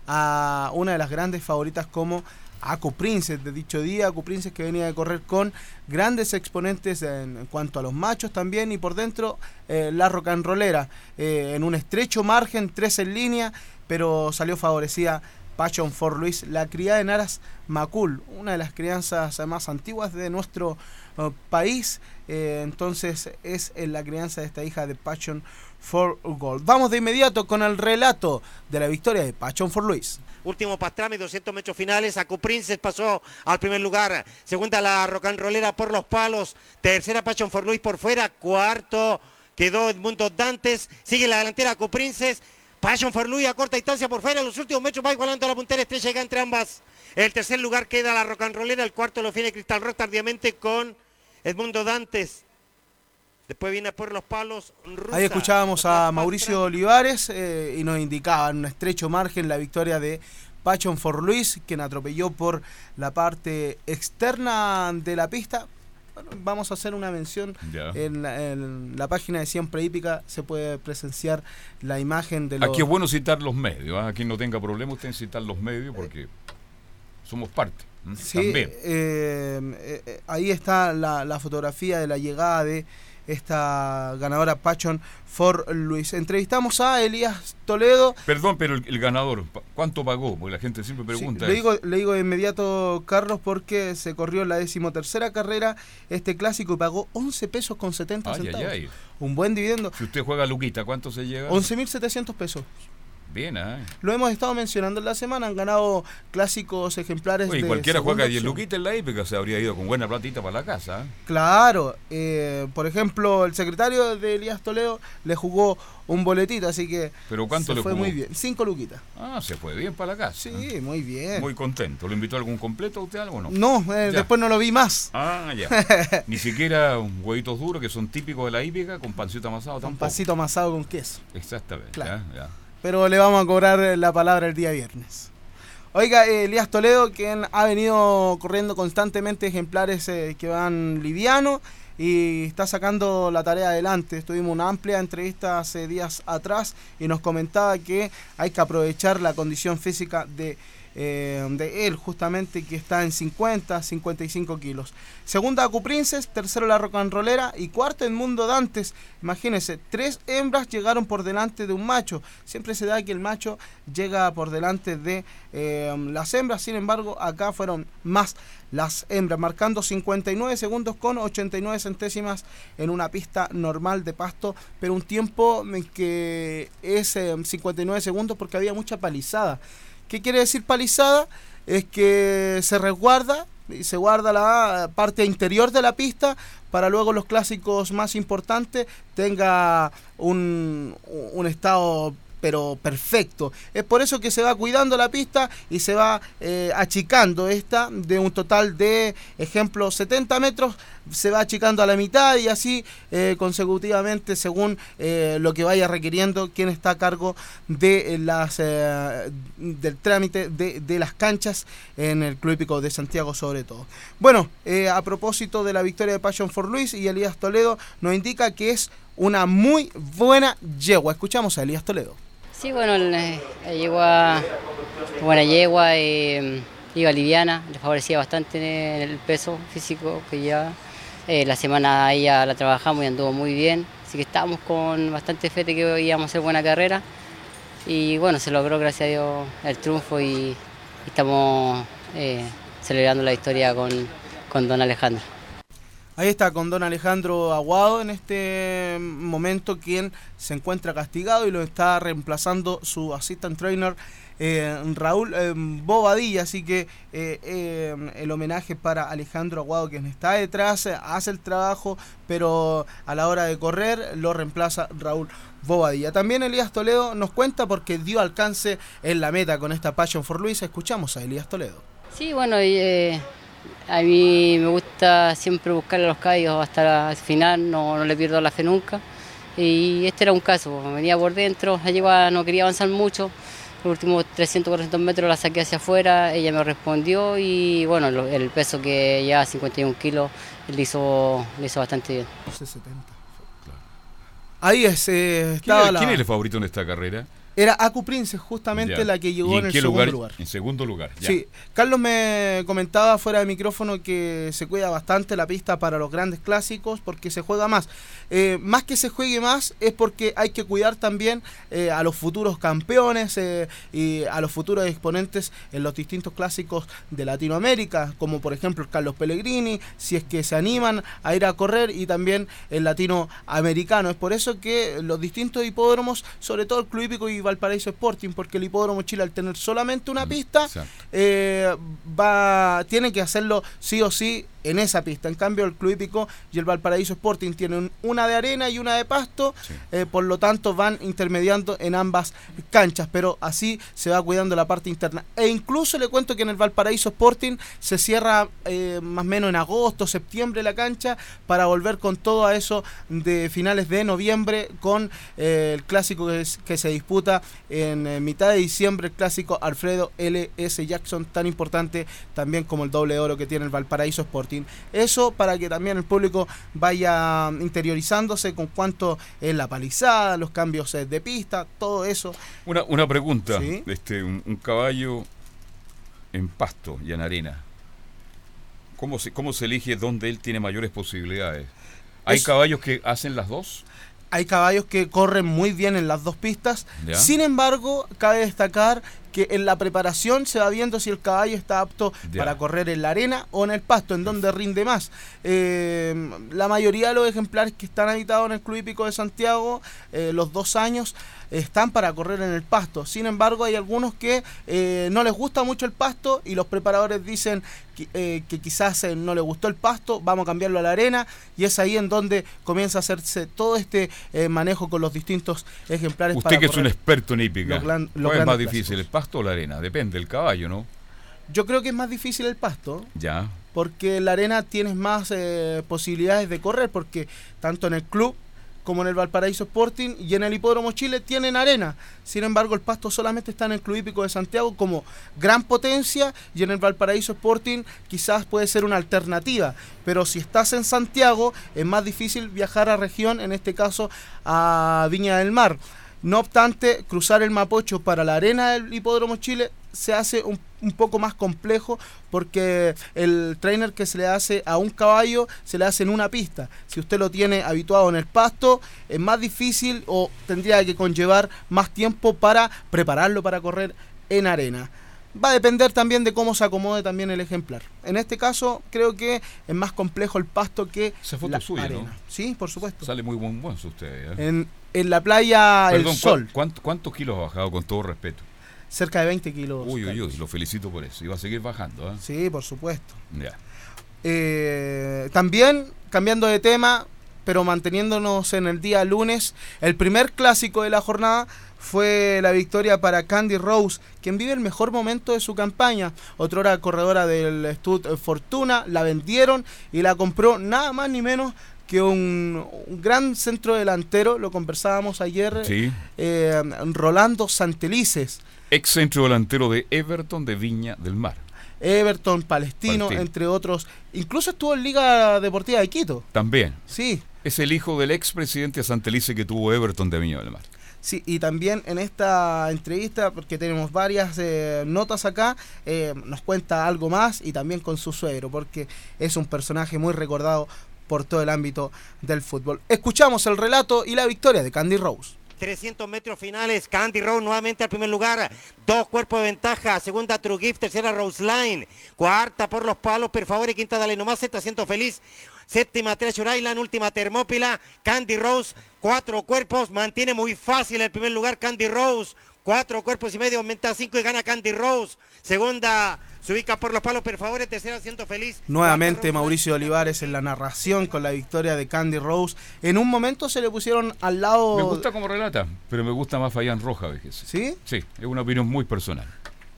S7: a una de las grandes favoritas como Acu Princess de dicho día. Acu Princess que venía de correr con grandes exponentes en, cuanto a los machos también y por dentro eh, la rollera eh, en un estrecho margen, tres en línea, pero salió favorecida Pachon for Luis, la criada en Aras Macul, una de las crianzas más antiguas de nuestro eh, país. Eh, entonces es la crianza de esta hija de Pachon
S19: for Gold. Vamos de inmediato con el relato de la victoria de Passion for Luis.
S20: Último pastrame, 200 metros finales. Acuprinces pasó al primer lugar. Segunda la rollera por los palos. Tercera Passion for Luis por fuera. Cuarto quedó Edmundo Dantes. Sigue la delantera Acuprinces. Passion for Luis a corta distancia por fuera. Los últimos metros va igualando a la puntera estrella que entre ambas. El tercer lugar queda la rollera. El cuarto lo tiene Cristal Rock tardíamente con Edmundo Dantes. Después viene por los palos. Rusa.
S19: Ahí escuchábamos a Mauricio Olivares eh, y nos indicaba en un estrecho margen la victoria de Passion for Luis, quien atropelló por la parte externa de la pista. Bueno, vamos a hacer una mención en la, en la página de Siempre Hípica. Se puede presenciar la imagen de los.
S1: Aquí es bueno citar los medios. ¿ah? Aquí no tenga problema usted en citar los medios porque somos parte.
S19: Sí,
S1: También.
S19: eh, eh, eh, ahí está la, la fotografía de la llegada de esta ganadora Passion for Luis. Entrevistamos a Elías Toledo.
S1: Perdón, pero el, el ganador, ¿cuánto pagó? Porque la gente siempre pregunta.
S19: Le digo, le digo de inmediato, Carlos, porque se corrió la decimotercera carrera este clásico y pagó 11 pesos con 70
S1: Ay, ay,
S19: centavos.
S1: ay.
S19: Un buen dividendo.
S1: Si usted juega Luquita, ¿cuánto se lleva?
S19: 11.700 pesos.
S1: Bien, ¿ah?
S19: Lo hemos estado mencionando en la semana, han ganado clásicos ejemplares
S1: Oye,
S19: de
S1: cualquiera juega 10
S19: opción.
S1: Luquitas en la época, se habría ido con buena platita para la casa. ¿ah?
S19: Claro, eh, por ejemplo, el secretario de Elías Toledo le jugó un boletito, así que
S1: ¿Pero cuánto
S19: se
S1: le
S19: fue
S1: jugó?
S19: muy bien. Cinco luquitas.
S1: Ah, se fue bien para la casa.
S19: Sí, muy bien.
S1: Muy contento. ¿Lo invitó a algún completo usted algo o no?
S19: No, eh, después no lo vi más.
S1: Ah, ya. Ni siquiera huevitos duros que son típicos de la hípica con pancito amasado
S19: Un
S1: tampoco.
S19: pasito amasado con queso.
S1: Exactamente.
S19: Claro.
S1: ya, ya.
S19: Pero le vamos a cobrar eh, la palabra el día viernes. Oiga, eh, Elías Toledo, quien ha venido corriendo constantemente ejemplares eh, que van liviano y está sacando la tarea adelante. Tuvimos una amplia entrevista hace días atrás y nos comentaba que hay que aprovechar la condición física de, eh, de él, justamente que está en 50, 55 kilos. Segunda Acu Princess, tercero la Rock and Rollera y cuarto en Mundo Dantes. Imagínense, tres hembras llegaron por delante de un macho. Siempre se da que el macho llega por delante de eh, las hembras, sin embargo, acá fueron más las hembras, marcando 59 segundos con 89 centésimas en una pista normal de pasto, pero un tiempo que es eh, 59 segundos porque había mucha palizada. ¿Qué quiere decir palizada? Es que se resguarda y se guarda la parte interior de la pista para luego los clásicos más importantes tenga un, un estado pero perfecto. Es por eso que se va cuidando la pista y se va eh, achicando esta de un total de, ejemplo, 70 metros, se va achicando a la mitad y así eh, consecutivamente según eh, lo que vaya requiriendo quien está a cargo de las del trámite de, de las canchas en el Club Hípico de Santiago sobre todo. Bueno, a propósito de la victoria de Passion for Luis y Elías Toledo nos indica que es una muy buena yegua. Escuchamos a Elías Toledo.
S21: Sí, bueno, la yegua, buena yegua, eh, iba liviana, le favorecía bastante el peso físico que llevaba. Eh, la semana ella la trabajamos y anduvo muy bien, así que estábamos con bastante fe de que íbamos a hacer buena carrera. Y bueno, se logró, gracias a Dios, el triunfo y, estamos eh, celebrando la victoria con, con don Alejandro.
S19: Ahí está con don Alejandro Aguado en este momento, quien se encuentra castigado y lo está reemplazando su assistant trainer eh, Raúl eh, Bobadilla. Así que eh, el homenaje para Alejandro Aguado, quien está detrás, hace el trabajo, pero a la hora de correr lo reemplaza Raúl Bobadilla. También Elías Toledo nos cuenta porque dio alcance en la meta con esta Passion for Luis. Escuchamos a Elías Toledo.
S21: Sí, bueno, y, a mí me gusta siempre buscarle los callos hasta el final, no, no le pierdo la fe nunca. Y este era un caso, venía por dentro, no quería avanzar mucho, los últimos 300, 400 metros la saqué hacia afuera, ella me respondió y bueno, el peso que lleva 51 kilos le hizo, le hizo bastante bien.
S19: 70. Ahí es, eh,
S1: ¿Quién,
S19: estaba
S1: es-
S19: la-
S1: quién es el favorito en esta carrera?
S19: Era Acu Princess, justamente
S1: Ya.
S19: la que llegó
S1: ¿Y
S19: en el segundo lugar.
S1: En segundo lugar, ya.
S19: Sí, Carlos me comentaba fuera de micrófono que se cuida bastante la pista para los grandes clásicos porque se juega más. Eh, más que se juegue más es porque hay que cuidar también eh, a los futuros campeones eh, y a los futuros exponentes en los distintos clásicos de Latinoamérica, como por ejemplo el Carlos Pellegrini, si es que se animan a ir a correr y también el latinoamericano. Es por eso que los distintos hipódromos, sobre todo el Club Hípico y Valparaíso Sporting, porque el hipódromo Chile al tener solamente una pista, eh, va tiene que hacerlo sí o sí en esa pista. En cambio, el Club Hípico y el Valparaíso Sporting tienen una de arena y una de pasto, eh, por lo tanto van intermediando en ambas canchas, pero así se va cuidando la parte interna. E incluso le cuento que en el Valparaíso Sporting se cierra eh, más o menos en agosto, septiembre la cancha para volver con todo a eso de finales de noviembre con eh, el clásico que, es- que se disputa en mitad de diciembre, el clásico Alfredo L.S. Jackson, tan importante también como el doble oro que tiene el Valparaíso Sporting. Eso para que también el público vaya interiorizándose con cuánto es la palizada, los cambios eh, de pista, todo eso.
S1: Una, una pregunta.
S19: Sí.
S1: Este, un, un caballo en pasto y en arena. ¿Cómo se, ¿Cómo se elige dónde él tiene mayores posibilidades? ¿Hay caballos que hacen las dos?
S19: Hay caballos que corren muy bien en las dos pistas.
S1: Ya.
S19: Sin embargo, cabe destacar que en la preparación se va viendo si el caballo está apto
S1: Ya.
S19: para correr en la arena o en el pasto, en donde rinde más. Eh, la mayoría de los ejemplares que están habitados en el Club Hípico de Santiago, eh, los dos años, están para correr en el pasto. Sin embargo, hay algunos que eh, no les gusta mucho el pasto y los preparadores dicen que, eh, que quizás eh, no les gustó el pasto, vamos a cambiarlo a la arena y es ahí en donde comienza a hacerse todo este manejo con los distintos ejemplares.
S1: Usted
S19: para
S1: que es un experto en hípica.
S19: los gran- los
S1: ¿Cuál es más difícil, el pasto o la arena? Depende del caballo, ¿no?
S19: Yo creo que es más difícil el pasto.
S1: Ya.
S19: porque en la arena tienes más eh, posibilidades de correr, porque tanto en el club como en el Valparaíso Sporting y en el Hipódromo Chile tienen arena. Sin embargo, el pasto solamente está en el Club Hípico de Santiago como gran potencia y en el Valparaíso Sporting quizás puede ser una alternativa. Pero si estás en Santiago es más difícil viajar a región, en este caso a Viña del Mar. No obstante, cruzar el Mapocho para la arena del Hipódromo Chile se hace un, un poco más complejo porque el trainer que se le hace a un caballo se le hace en una pista. Si usted lo tiene habituado en el pasto, es más difícil o tendría que conllevar más tiempo para prepararlo para correr en arena. Va a depender también de cómo se acomode también el ejemplar. En este caso, creo que es más complejo el pasto que
S1: Esa foto
S19: la
S1: es suya,
S19: arena.
S1: ¿no?
S19: Sí, por supuesto.
S1: Sale muy buen buen usted. ¿eh?
S19: En, en la playa
S1: Perdón,
S19: El
S1: ¿cuá-
S19: Sol,
S1: ¿cuánto- ¿Cuántos kilos ha bajado con todo respeto?
S19: cerca de 20 kilos.
S1: Uy, uy, uy, lo felicito por eso. Y va a seguir bajando, ¿eh?
S19: Sí, por supuesto.
S1: Ya.
S19: Eh, también, cambiando de tema, pero manteniéndonos en el día lunes, el primer clásico de la jornada fue la victoria para Candy Rose, quien vive el mejor momento de su campaña. Otrora corredora del Stud Fortuna, la vendieron y la compró nada más ni menos que un, un gran centro delantero, lo conversábamos ayer,
S1: Sí.
S19: eh, Rolando Santelices.
S1: Ex centro delantero de Everton de Viña del Mar.
S19: Everton, Palestino,
S1: Palestino.
S19: entre otros. Incluso estuvo en Liga Deportiva de Quito.
S1: También.
S19: Sí.
S1: Es el hijo del expresidente Santelice que tuvo Everton de Viña del Mar.
S19: Sí, y también en esta entrevista, porque tenemos varias eh, notas acá, eh, nos cuenta algo más y también con su suegro, porque es un personaje muy recordado por todo el ámbito del fútbol. Escuchamos el relato y la victoria de Candy Rose.
S20: 300 metros finales, Candy Rose nuevamente al primer lugar, dos cuerpos de ventaja, segunda True Gift, tercera Rose Line, cuarta por los palos, per favor, y quinta Dale Nomás, está siendo feliz, séptima Treasure Island, última Termópila, Candy Rose, cuatro cuerpos, mantiene muy fácil el primer lugar Candy Rose, cuatro cuerpos y medio, aumenta a cinco y gana Candy Rose, segunda se ubica por los palos, per favor, tercera siendo feliz,
S19: Nuevamente Mauricio Olivares en la narración con la victoria de Candy Rose. En un momento se le pusieron al lado...
S1: Me gusta como relata, pero me gusta más Fabián Roja, fíjese.
S19: ¿Sí?
S1: Sí, es una opinión muy personal.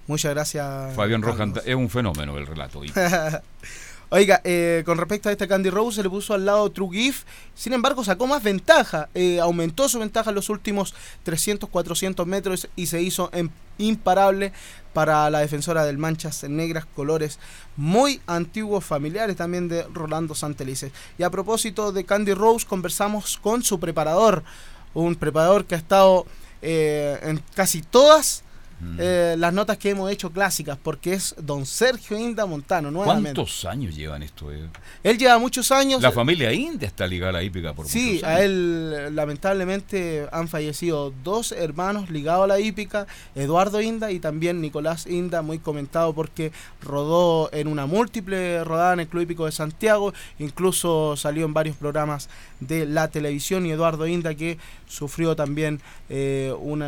S19: Muchas gracias.
S1: Fabián Roja es un fenómeno el relato.
S19: Oiga, eh, con respecto a este Candy Rose, se le puso al lado True Gift. Sin embargo, sacó más ventaja. eh, aumentó su ventaja en los últimos 300, 400 metros y se hizo em- imparable para la defensora del Manchas negras, colores muy antiguos, familiares también de Rolando Santelices. Y a propósito de Candy Rose, conversamos con su preparador, un preparador que ha estado eh, en casi todas
S1: Mm.
S19: eh, las notas que hemos hecho clásicas, porque es don Sergio Inda Montano, nuevamente.
S1: ¿Cuántos años llevan esto? eh?
S19: Él lleva muchos años.
S1: La familia India está ligada a la hípica por
S19: Sí,
S1: muchos
S19: a
S1: años.
S19: él lamentablemente han fallecido dos hermanos ligados a la hípica, Eduardo Inda y también Nicolás Inda, muy comentado porque rodó en una múltiple rodada en el Club Hípico de Santiago, incluso salió en varios programas de la televisión y Eduardo Inda que sufrió también eh, un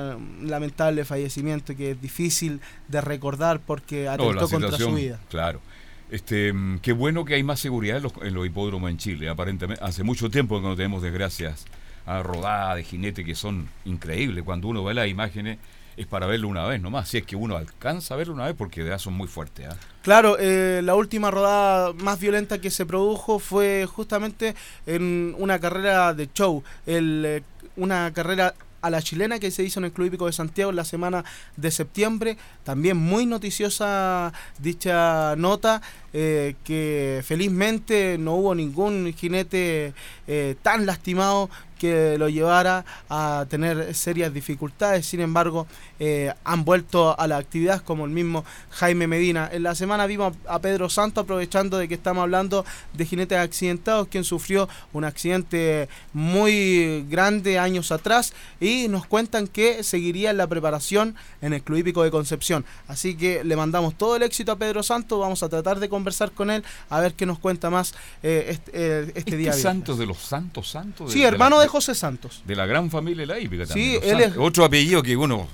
S19: lamentable fallecimiento que es difícil de recordar porque
S1: No,
S19: atentó
S1: la
S19: contra su vida.
S1: Claro. Este, mm, qué bueno que hay más seguridad en los, en los hipódromos en Chile. Aparentemente, hace mucho tiempo que no tenemos desgracias a rodadas de jinete que son increíbles. Cuando uno ve las imágenes es para verlo una vez nomás. Si es que uno alcanza a verlo una vez porque de son muy fuertes. ¿ah?
S19: Claro, eh, la última rodada más violenta que se produjo fue justamente en una carrera de show, el, eh, una carrera a la chilena que se hizo en el Club Hípico de Santiago en la semana de septiembre. También muy noticiosa dicha nota, eh, que felizmente no hubo ningún jinete eh, tan lastimado que lo llevara a tener serias dificultades. Sin embargo, eh, han vuelto a la actividad como el mismo Jaime Medina. En la semana vimos a Pedro Santo aprovechando de que estamos hablando de jinetes accidentados, quien sufrió un accidente muy grande años atrás y nos cuentan que seguiría en la preparación en el Club Hípico de Concepción. Así que le mandamos todo el éxito a Pedro Santo, vamos a tratar de conversar con él a ver qué nos cuenta más eh, este, eh, este
S1: Este
S19: día.
S1: santo de los santos santos.
S19: Sí, hermano de José Santos.
S1: De la gran familia de la hípica también.
S19: Sí, él es-
S1: Otro apellido que uno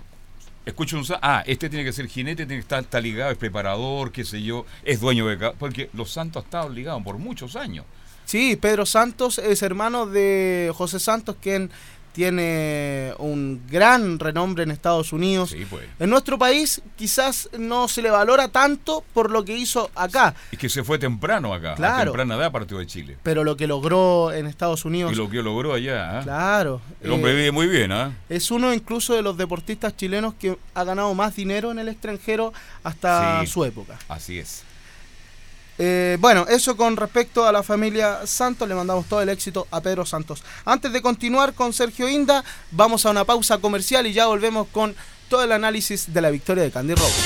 S1: escucha un Ah, este tiene que ser jinete, tiene que estar, está ligado, es preparador, qué sé yo, es dueño de... Porque los santos han estado ligados por muchos años.
S19: Sí, Pedro Santos es hermano de José Santos, quien tiene un gran renombre en Estados Unidos.
S1: Sí, pues.
S19: En nuestro país quizás no se le valora tanto por lo que hizo acá,
S1: Es que se fue temprano acá, a
S19: Claro.
S1: temprana edad partió de Chile.
S19: pero lo que logró en Estados Unidos,
S1: Y lo que logró allá. ¿ah?
S19: claro.
S1: El hombre
S19: eh,
S1: vive muy bien, ¿ah?
S19: Es uno incluso de los deportistas chilenos que ha ganado más dinero en el extranjero hasta
S1: Sí.
S19: su época.
S1: Así es.
S19: Eh, bueno, eso con respecto a la familia Santos, le mandamos todo el éxito a Pedro Santos. Antes de continuar con Sergio Inda, vamos a una pausa comercial y ya volvemos con todo el análisis de la victoria de Candy Rose.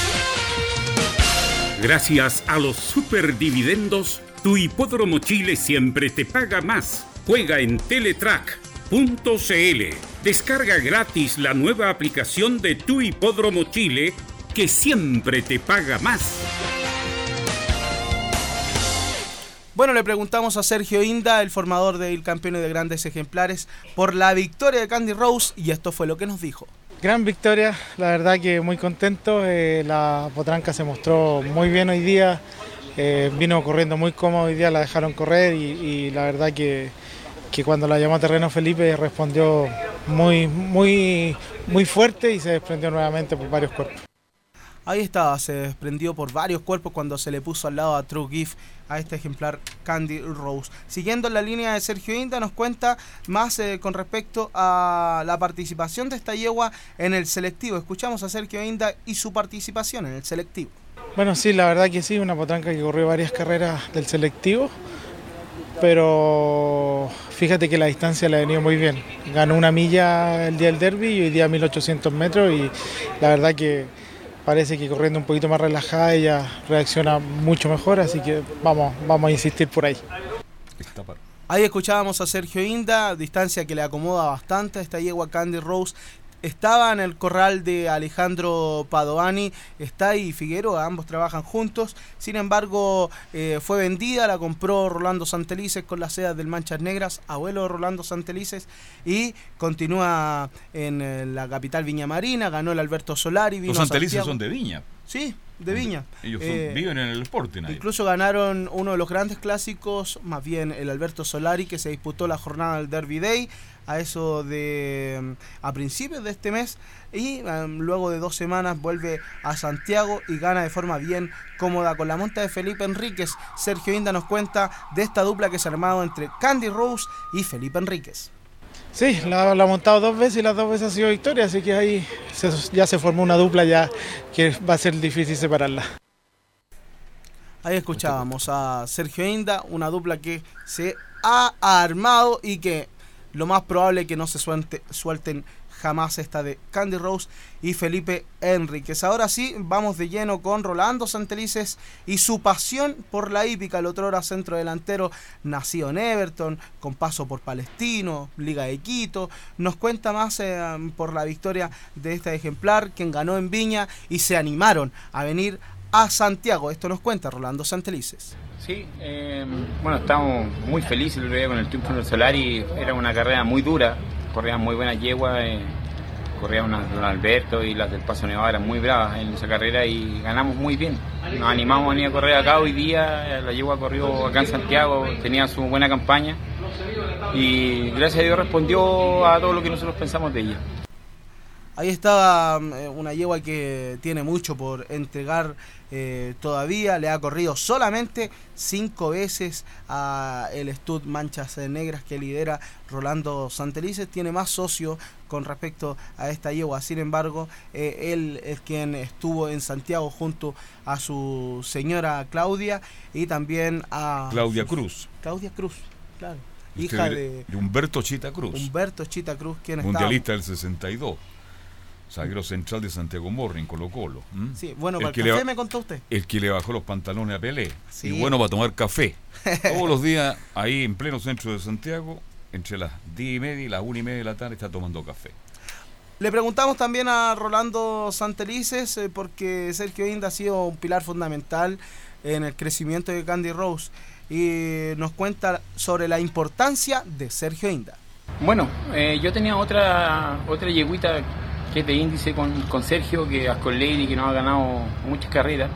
S11: Gracias a los superdividendos, tu hipódromo Chile siempre te paga más. Juega en Teletrack.cl. Descarga gratis la nueva aplicación de tu hipódromo Chile que siempre te paga más.
S19: Bueno, le preguntamos a Sergio Inda, el formador del campeón de grandes ejemplares, por la victoria de Candy Rose y esto fue lo que nos dijo.
S22: Gran victoria, la verdad que muy contento. eh, la potranca se mostró muy bien hoy día, eh, vino corriendo muy cómodo hoy día, la dejaron correr y, y la verdad que, que cuando la llamó a terreno Felipe respondió muy, muy, muy fuerte y se desprendió nuevamente por varios cuerpos.
S19: Ahí estaba, se desprendió por varios cuerpos cuando se le puso al lado a True Gift a este ejemplar Candy Rose. Siguiendo en la línea de Sergio Inda, nos cuenta más eh, con respecto a la participación de esta yegua en el selectivo. Escuchamos a Sergio Inda y su participación en el selectivo.
S22: Bueno, sí, la verdad que sí, una potranca que corrió varias carreras del selectivo, pero fíjate que la distancia le ha venido muy bien. Ganó una milla el día del derby y hoy día 1800 metros y la verdad que parece que corriendo un poquito más relajada ella reacciona mucho mejor, así que vamos, vamos a insistir por ahí.
S19: Ahí escuchábamos a Sergio Inda, distancia que le acomoda bastante a esta yegua Candy Rose. Estaba en el corral de Alejandro Padovani, está ahí Figueroa, ambos trabajan juntos. Sin embargo, eh, fue vendida, la compró Rolando Santelices con las sedas del Manchas Negras, abuelo de Rolando Santelices, y continúa en eh, la capital Viña Marina, ganó el Alberto Solari. vino
S1: Los santelices son de Viña.
S19: Sí, de Viña.
S1: Ellos son-
S19: Eh,
S1: viven en el Sporting ahí.
S19: Incluso ganaron uno de los grandes clásicos, más bien el Alberto Solari, que se disputó la jornada del Derby Day, a eso de mm, a principios de este mes, y mm, luego de dos semanas vuelve a Santiago y gana de forma bien cómoda con la monta de Felipe Enríquez. Sergio Inda nos cuenta de esta dupla que se ha armado entre Candy Rose y Felipe Enríquez.
S22: Sí, la, la ha montado dos veces y las dos veces ha sido victoria, así que ahí se- ya se formó una dupla ya que va a ser difícil separarla.
S19: Ahí escuchábamos a Sergio Inda, una dupla que se ha armado y que lo más probable es que no se suelte- suelten jamás esta de Candy Rose y Felipe Enríquez. Ahora sí, vamos de lleno con Rolando Santelices y su pasión por la hípica, el otro hora centro delantero, nacido en Everton, con paso por Palestino, Liga de Quito. Nos cuenta más eh, por la victoria de este ejemplar, quien ganó en Viña y se animaron a venir a Santiago. Esto nos cuenta Rolando Santelices.
S21: Sí, eh, bueno, estamos muy felices el día con el triunfo en el Solari. Era una carrera muy dura, corrían muy buenas yeguas, eh, corría una Don Alberto y las del Paso Nevada eran muy bravas en esa carrera y ganamos muy bien. Nos animamos a venir a correr acá hoy día, eh, la yegua corrió acá en Santiago, tenía su buena campaña y gracias a Dios respondió a todo lo que nosotros pensamos de ella.
S19: Ahí está mm, eh, una yegua que tiene mucho por entregar eh, todavía. Le ha corrido solamente cinco veces a el Stud Manchas Negras que lidera Rolando Santelices. Tiene más socios con respecto a esta yegua. Sin embargo, eh, él es quien estuvo en Santiago junto a su señora Claudia y también a...
S1: Claudia Cruz.
S19: Claudia Cruz, claro. Hija
S1: de-
S19: de
S1: Humberto Chita Cruz.
S19: Humberto Chita Cruz, quien está...
S1: Mundialista del 62. Zaguero central de Santiago Morri en Colo Colo. ¿m?
S19: Sí, bueno,
S1: El
S19: para el
S1: que le
S19: café
S1: ba-
S19: me contó usted.
S1: El que le bajó los pantalones a Pelé.
S19: Sí.
S1: Y bueno para tomar café. Todos los días, ahí en pleno centro de Santiago, entre las 10 y media y las 1 y media de la tarde, está tomando café.
S19: Le preguntamos también a Rolando Santelices, eh, porque Sergio Inda ha sido un pilar fundamental en el crecimiento de Candy Rose y nos cuenta sobre la importancia de Sergio Inda.
S21: Bueno, eh, yo tenía otra otra yeguita que es de índice con, con Sergio, que con Lady, que nos ha ganado muchas carreras.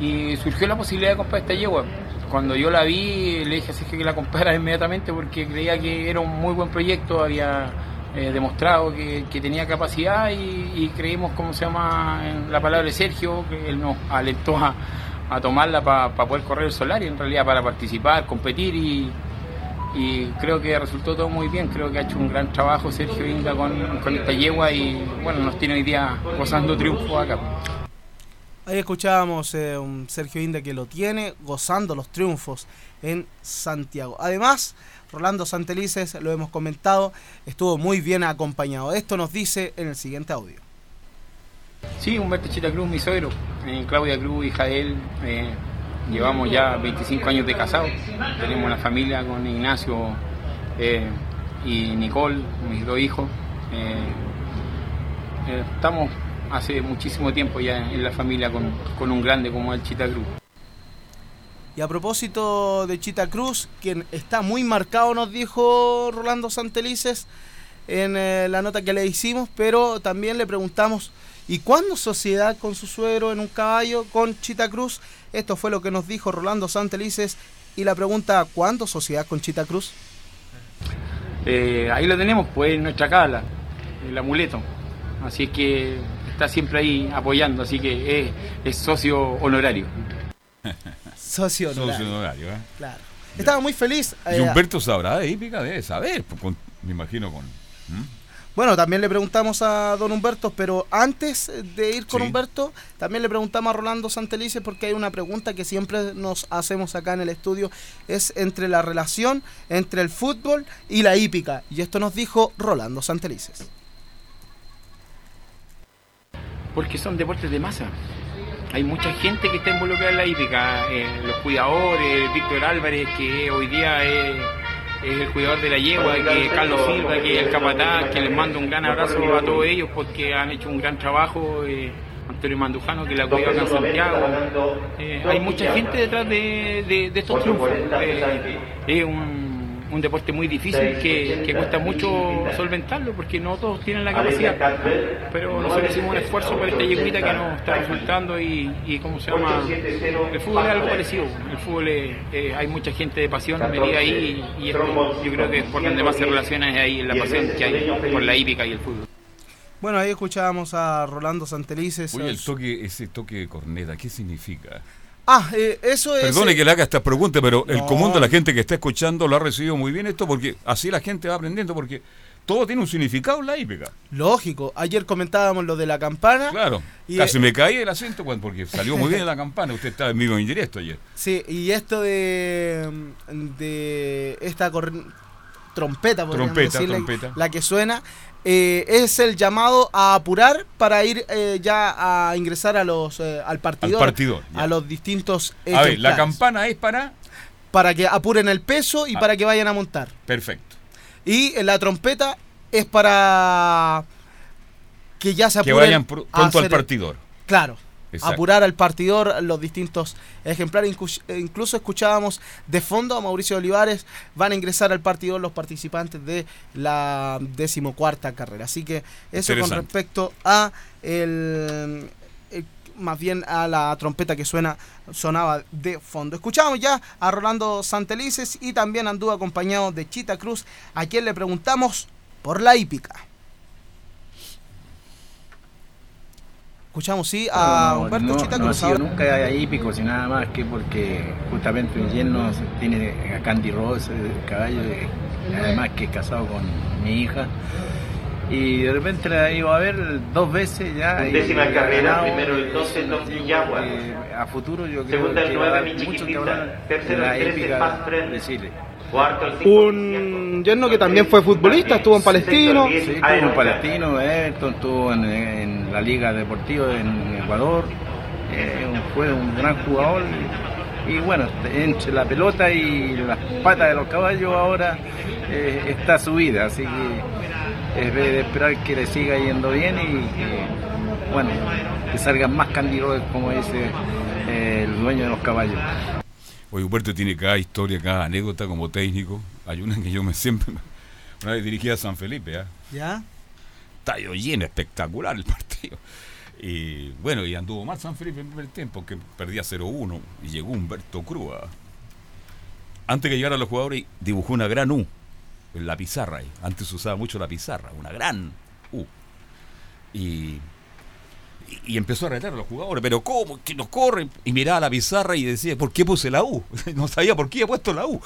S21: Y surgió la posibilidad de comprar esta yegua. Cuando yo la vi, le dije a Sergio que la comprara inmediatamente porque creía que era un muy buen proyecto, había eh, demostrado que, que tenía capacidad y, y creímos, como se llama, en la palabra de Sergio, que él nos alentó a, a tomarla para poder correr el solar y en realidad para participar, competir y, y creo que resultó todo muy bien. Creo que ha hecho un gran trabajo Sergio Inda con, con esta yegua y bueno, nos tiene hoy día gozando triunfo acá.
S19: Ahí escuchábamos eh, un Sergio Inda que lo tiene gozando los triunfos en Santiago. Además, Rolando Santelices, lo hemos comentado, estuvo muy bien acompañado. Esto nos dice en el siguiente audio.
S21: Sí, Humberto Chita Cruz, mi suegro, eh, Claudia Cruz, hija de él. eh, llevamos ya 25 años de casados. Tenemos una familia con Ignacio eh, y Nicole, mis dos hijos. Eh, eh, estamos hace muchísimo tiempo ya en la familia con, un grande como el Chita Cruz.
S19: Y a propósito de Chita Cruz, quien está muy marcado, nos dijo Rolando Santelices en la nota que le hicimos, pero también le preguntamos, ¿y cuándo sociedad con su suegro en un caballo con Chita Cruz? Esto fue lo que nos dijo Rolando Santelices. Y la pregunta, ¿cuándo sociedad con Chita Cruz?
S21: Eh, ahí lo tenemos, pues en nuestra cala, el amuleto. Así es que está siempre ahí apoyando, así que es, es socio honorario.
S19: Socio honorario.
S1: Socio honorario, ¿eh?
S19: Claro. Estaba muy feliz.
S1: Y
S19: eh,
S1: Humberto sabrá de hípica, debe saber, pues, con- me imagino con...
S19: Bueno, también le preguntamos a don Humberto, pero antes de ir con
S1: Sí.
S19: Humberto, también le preguntamos a Rolando Santelices porque hay una pregunta que siempre nos hacemos acá en el estudio, es entre la relación entre el fútbol y la hípica. Y esto nos dijo Rolando Santelices.
S21: Porque son deportes de masa. Hay mucha gente que está involucrada en la hípica, eh, los cuidadores, Víctor Álvarez, que hoy día es, es el cuidador de la yegua, que Carlos Silva, que el capataz, que les mando un gran abrazo a todos ellos porque han hecho un gran trabajo. eh, Antonio Mandujano, que la cuida acá en Santiago. Eh, hay mucha gente detrás de, de- de estos triunfos. Eh, es un, un deporte muy difícil que, que cuesta mucho solventarlo porque no todos tienen la capacidad. Pero nosotros hicimos un esfuerzo por esta yeguita que nos está resultando y, y ¿cómo se llama? El fútbol es algo parecido. El fútbol es- eh, hay mucha gente de pasión metida ahí y, y esto yo creo que es por donde más se relaciona es ahí en la pasión que hay por la hípica y el fútbol.
S19: Bueno, ahí escuchábamos a Rolando Santelices.
S1: Oye, el toque, ese toque de corneta, ¿qué significa?
S19: Ah, eh, eso es...
S1: Perdone que le haga esta pregunta, pero el común de la gente que está escuchando lo ha recibido muy bien esto porque así la gente va aprendiendo porque todo tiene un significado en la hípica.
S19: Lógico, ayer comentábamos lo de la campana.
S1: Claro.
S19: Y,
S1: Casi
S19: eh,
S1: me caí el acento porque salió muy bien la campana. Usted estaba en vivo en directo ayer.
S19: Sí, y esto de, de esta trompeta,
S1: Trompeta,
S19: decirle,
S1: trompeta.
S19: la que suena, eh, es el llamado a apurar para ir eh, ya a ingresar a los eh, al partidor,
S1: Al partidor,
S19: a los distintos
S1: A ver, la campana es para.
S19: para que apuren el peso y
S1: Ah.
S19: para que vayan a montar.
S1: Perfecto.
S19: Y la trompeta es para que ya se
S1: Que
S19: apuren
S1: vayan pr-
S19: a
S1: pronto al partidor.
S19: Claro.
S1: Exacto.
S19: Apurar al partidor los distintos ejemplares. Inclu- eh, Incluso escuchábamos de fondo a Mauricio Olivares. Van a ingresar al partidor los participantes de la decimocuarta carrera. Así que eso con respecto a el, el- más bien a la trompeta que suena sonaba de fondo. Escuchamos ya a Rolando Santelices y también anduvo acompañado de Chita Cruz, a quien le preguntamos por la hípica. Escuchamos sí a
S23: No,
S19: Humberto
S23: no,
S19: Chita
S23: no ha sido nunca hípico, sino nada más que porque justamente un yerno tiene a Candy Rose, el caballo, eh, además que es casado con mi hija. Y de repente la iba a ver dos veces ya.
S20: Décima carrera,
S23: ganado,
S20: primero el 12
S23: eh,
S20: Don
S23: digo,
S20: Quillagua.
S23: eh, A futuro yo creo
S20: Segundo el
S23: que a
S20: 9,
S23: dar
S20: mi
S23: mucho que
S20: chiquitita. Tercero el 13,
S23: épica
S20: Paz Fred.
S23: de Chile.
S20: Cuarto el 5.
S19: Un yerno que también fue futbolista, estuvo en Palestino.
S23: Sí, estuvo en Palestino, Everton, estuvo en, en la Liga Deportiva en Ecuador. Eh, un- fue un gran jugador. Y, bueno, entre la pelota y las patas de los caballos ahora eh, está su vida. Así que es de de esperar que le siga yendo bien y que, bueno, que salgan más candidatos, como dice eh, el dueño de los caballos.
S1: Oye, Humberto tiene cada historia, cada anécdota como técnico. Hay una que yo me siempre. Una vez dirigí a San Felipe, ¿ah?
S19: ¿Ya?
S1: Estadio lleno, espectacular el partido. Y bueno, y anduvo mal San Felipe en el primer tiempo, que perdía 0-1. Y llegó Humberto Cruz. ¿ah? Antes que llegaran los jugadores, dibujó una gran U en la pizarra. Antes se usaba mucho la pizarra, una gran U. Y, y, empezó a retar a los jugadores, pero ¿cómo? Que nos corren. Y miraba la pizarra y decía, ¿por qué puse la U? no sabía por qué he puesto la U.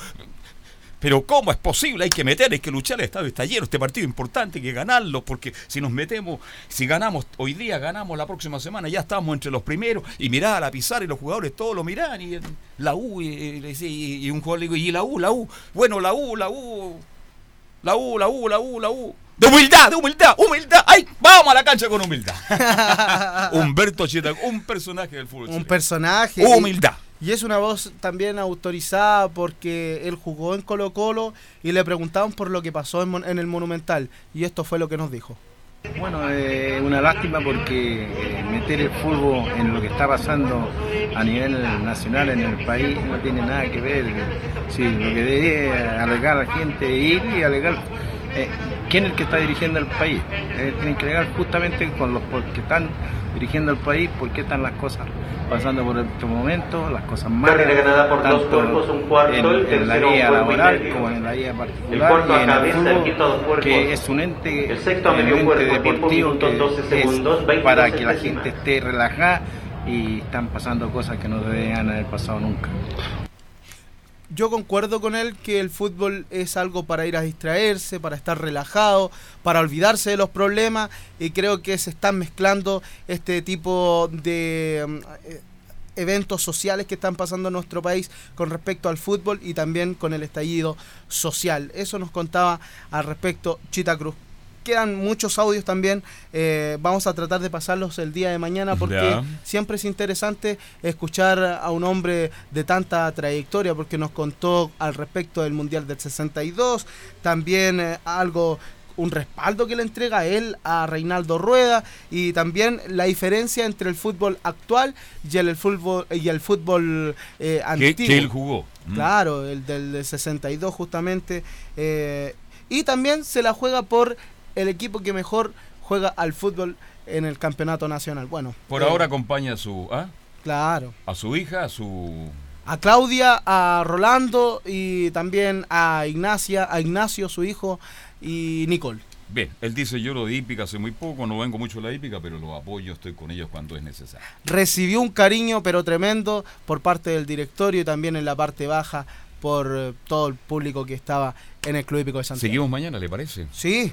S1: Pero ¿cómo es posible? Hay que meter, hay que luchar, el estadio está lleno, este partido es importante, hay que ganarlo, porque si nos metemos, si ganamos hoy día, ganamos la próxima semana, ya estamos entre los primeros, y mirá a la pizarra y los jugadores todos lo miran, y la U, y un jugador le digo, y la U, la U, bueno, la U, la U, la U, la U, la U, la U. De humildad, de humildad, humildad. ¡Ay! Vamos a la cancha con humildad. Humberto Chita, un personaje del fútbol.
S19: Un
S1: chileno.
S19: personaje.
S1: Humildad.
S19: Y es una voz también autorizada porque él jugó en Colo Colo y le preguntaban por lo que pasó en, el Monumental. Y esto fue lo que nos dijo.
S23: Bueno, es una lástima porque eh, meter el fútbol en lo que está pasando a nivel nacional en el país no tiene nada que ver. Sí, lo que debe alegar a la gente ir y alegar eh, quién es el que está dirigiendo el país. Eh, tienen que alegar justamente con los que están dirigiendo el país, por qué están las cosas pasando por estos momentos, las cosas malas,
S20: ganada por dos cuerpos, un cuarto,
S23: en,
S20: el
S23: en la vía laboral como en la vía
S20: El
S23: particular
S20: cuarto
S23: y
S20: a
S23: el
S20: cabeza, el quinto a dos cuerpos.
S23: que es un ente,
S20: El sexto a medio cuerpo,
S23: deportivo
S20: minutos,
S23: que
S20: 12
S23: es
S20: segundos, 22
S23: para que la gente esté relajada y están pasando cosas que no deberían haber pasado nunca.
S19: Yo concuerdo con él que el fútbol es algo para ir a distraerse, para estar relajado, para olvidarse de los problemas y creo que se están mezclando este tipo de mm, eh, eventos sociales que están pasando en nuestro país con respecto al fútbol y también con el estallido social. Eso nos contaba al respecto Chita Cruz. Quedan muchos audios también, eh, vamos a tratar de pasarlos el día de mañana porque siempre es interesante escuchar a un hombre de tanta trayectoria porque nos contó al respecto del Mundial del 62, también eh, algo un respaldo que le entrega él a Reinaldo Rueda y también la diferencia entre el fútbol actual y el, fútbol y el fútbol eh, antiguo.
S1: que él jugó. Mm.
S19: Claro, el del 62 justamente. eh, y también se la juega por el equipo que mejor juega al fútbol en el campeonato nacional. Bueno,
S1: Por
S19: eh,
S1: ahora acompaña a su, ¿ah?
S19: Claro.
S1: a su hija, a su...
S19: A Claudia, a Rolando y también a Ignacia, a Ignacio, su hijo, y Nicole.
S1: Bien, él dice yo lo de hípica hace muy poco, no vengo mucho a la hípica, pero los apoyo, estoy con ellos cuando es necesario.
S19: Recibió un cariño pero tremendo por parte del directorio y también en la parte baja por eh, todo el público que estaba en el Club Hípico de Santiago.
S1: Seguimos mañana, ¿le parece?
S19: Sí.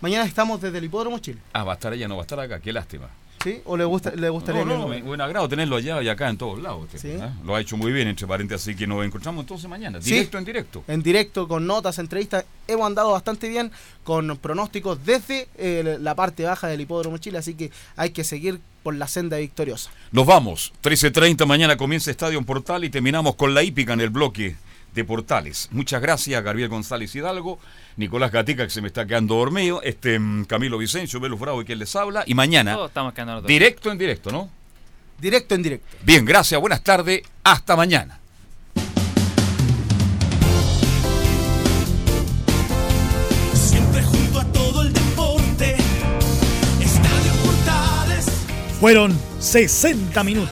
S19: Mañana estamos desde el Hipódromo Chile.
S1: Ah, va a estar ella, no va a estar acá, qué lástima.
S19: ¿Sí? ¿O le, gusta, le gustaría
S1: No, no, buen agrado tenerlo allá y acá en todos lados. usted, ¿eh? Lo ha hecho muy bien, entre paréntesis, así que nos encontramos entonces mañana.
S19: Sí.
S1: Directo en directo.
S19: En directo, con notas, entrevistas. Hemos andado bastante bien con pronósticos desde eh, la parte baja del Hipódromo Chile, así que hay que seguir por la senda victoriosa.
S1: Nos vamos. 13.30 mañana comienza Estadio Portal y terminamos con la hípica en el bloque de Portales. Muchas gracias, Gabriel González Hidalgo, Nicolás Gatica, que se me está quedando dormido, este mm, Camilo Vicencio, Velus Bravo y quien les habla. Y mañana,
S24: Todos estamos quedando
S1: directo en directo, ¿no?
S19: Directo en directo.
S1: Bien, gracias, buenas tardes, hasta mañana.
S25: Siempre junto a todo el deporte. Estadio Portales.
S5: Fueron 60 minutos.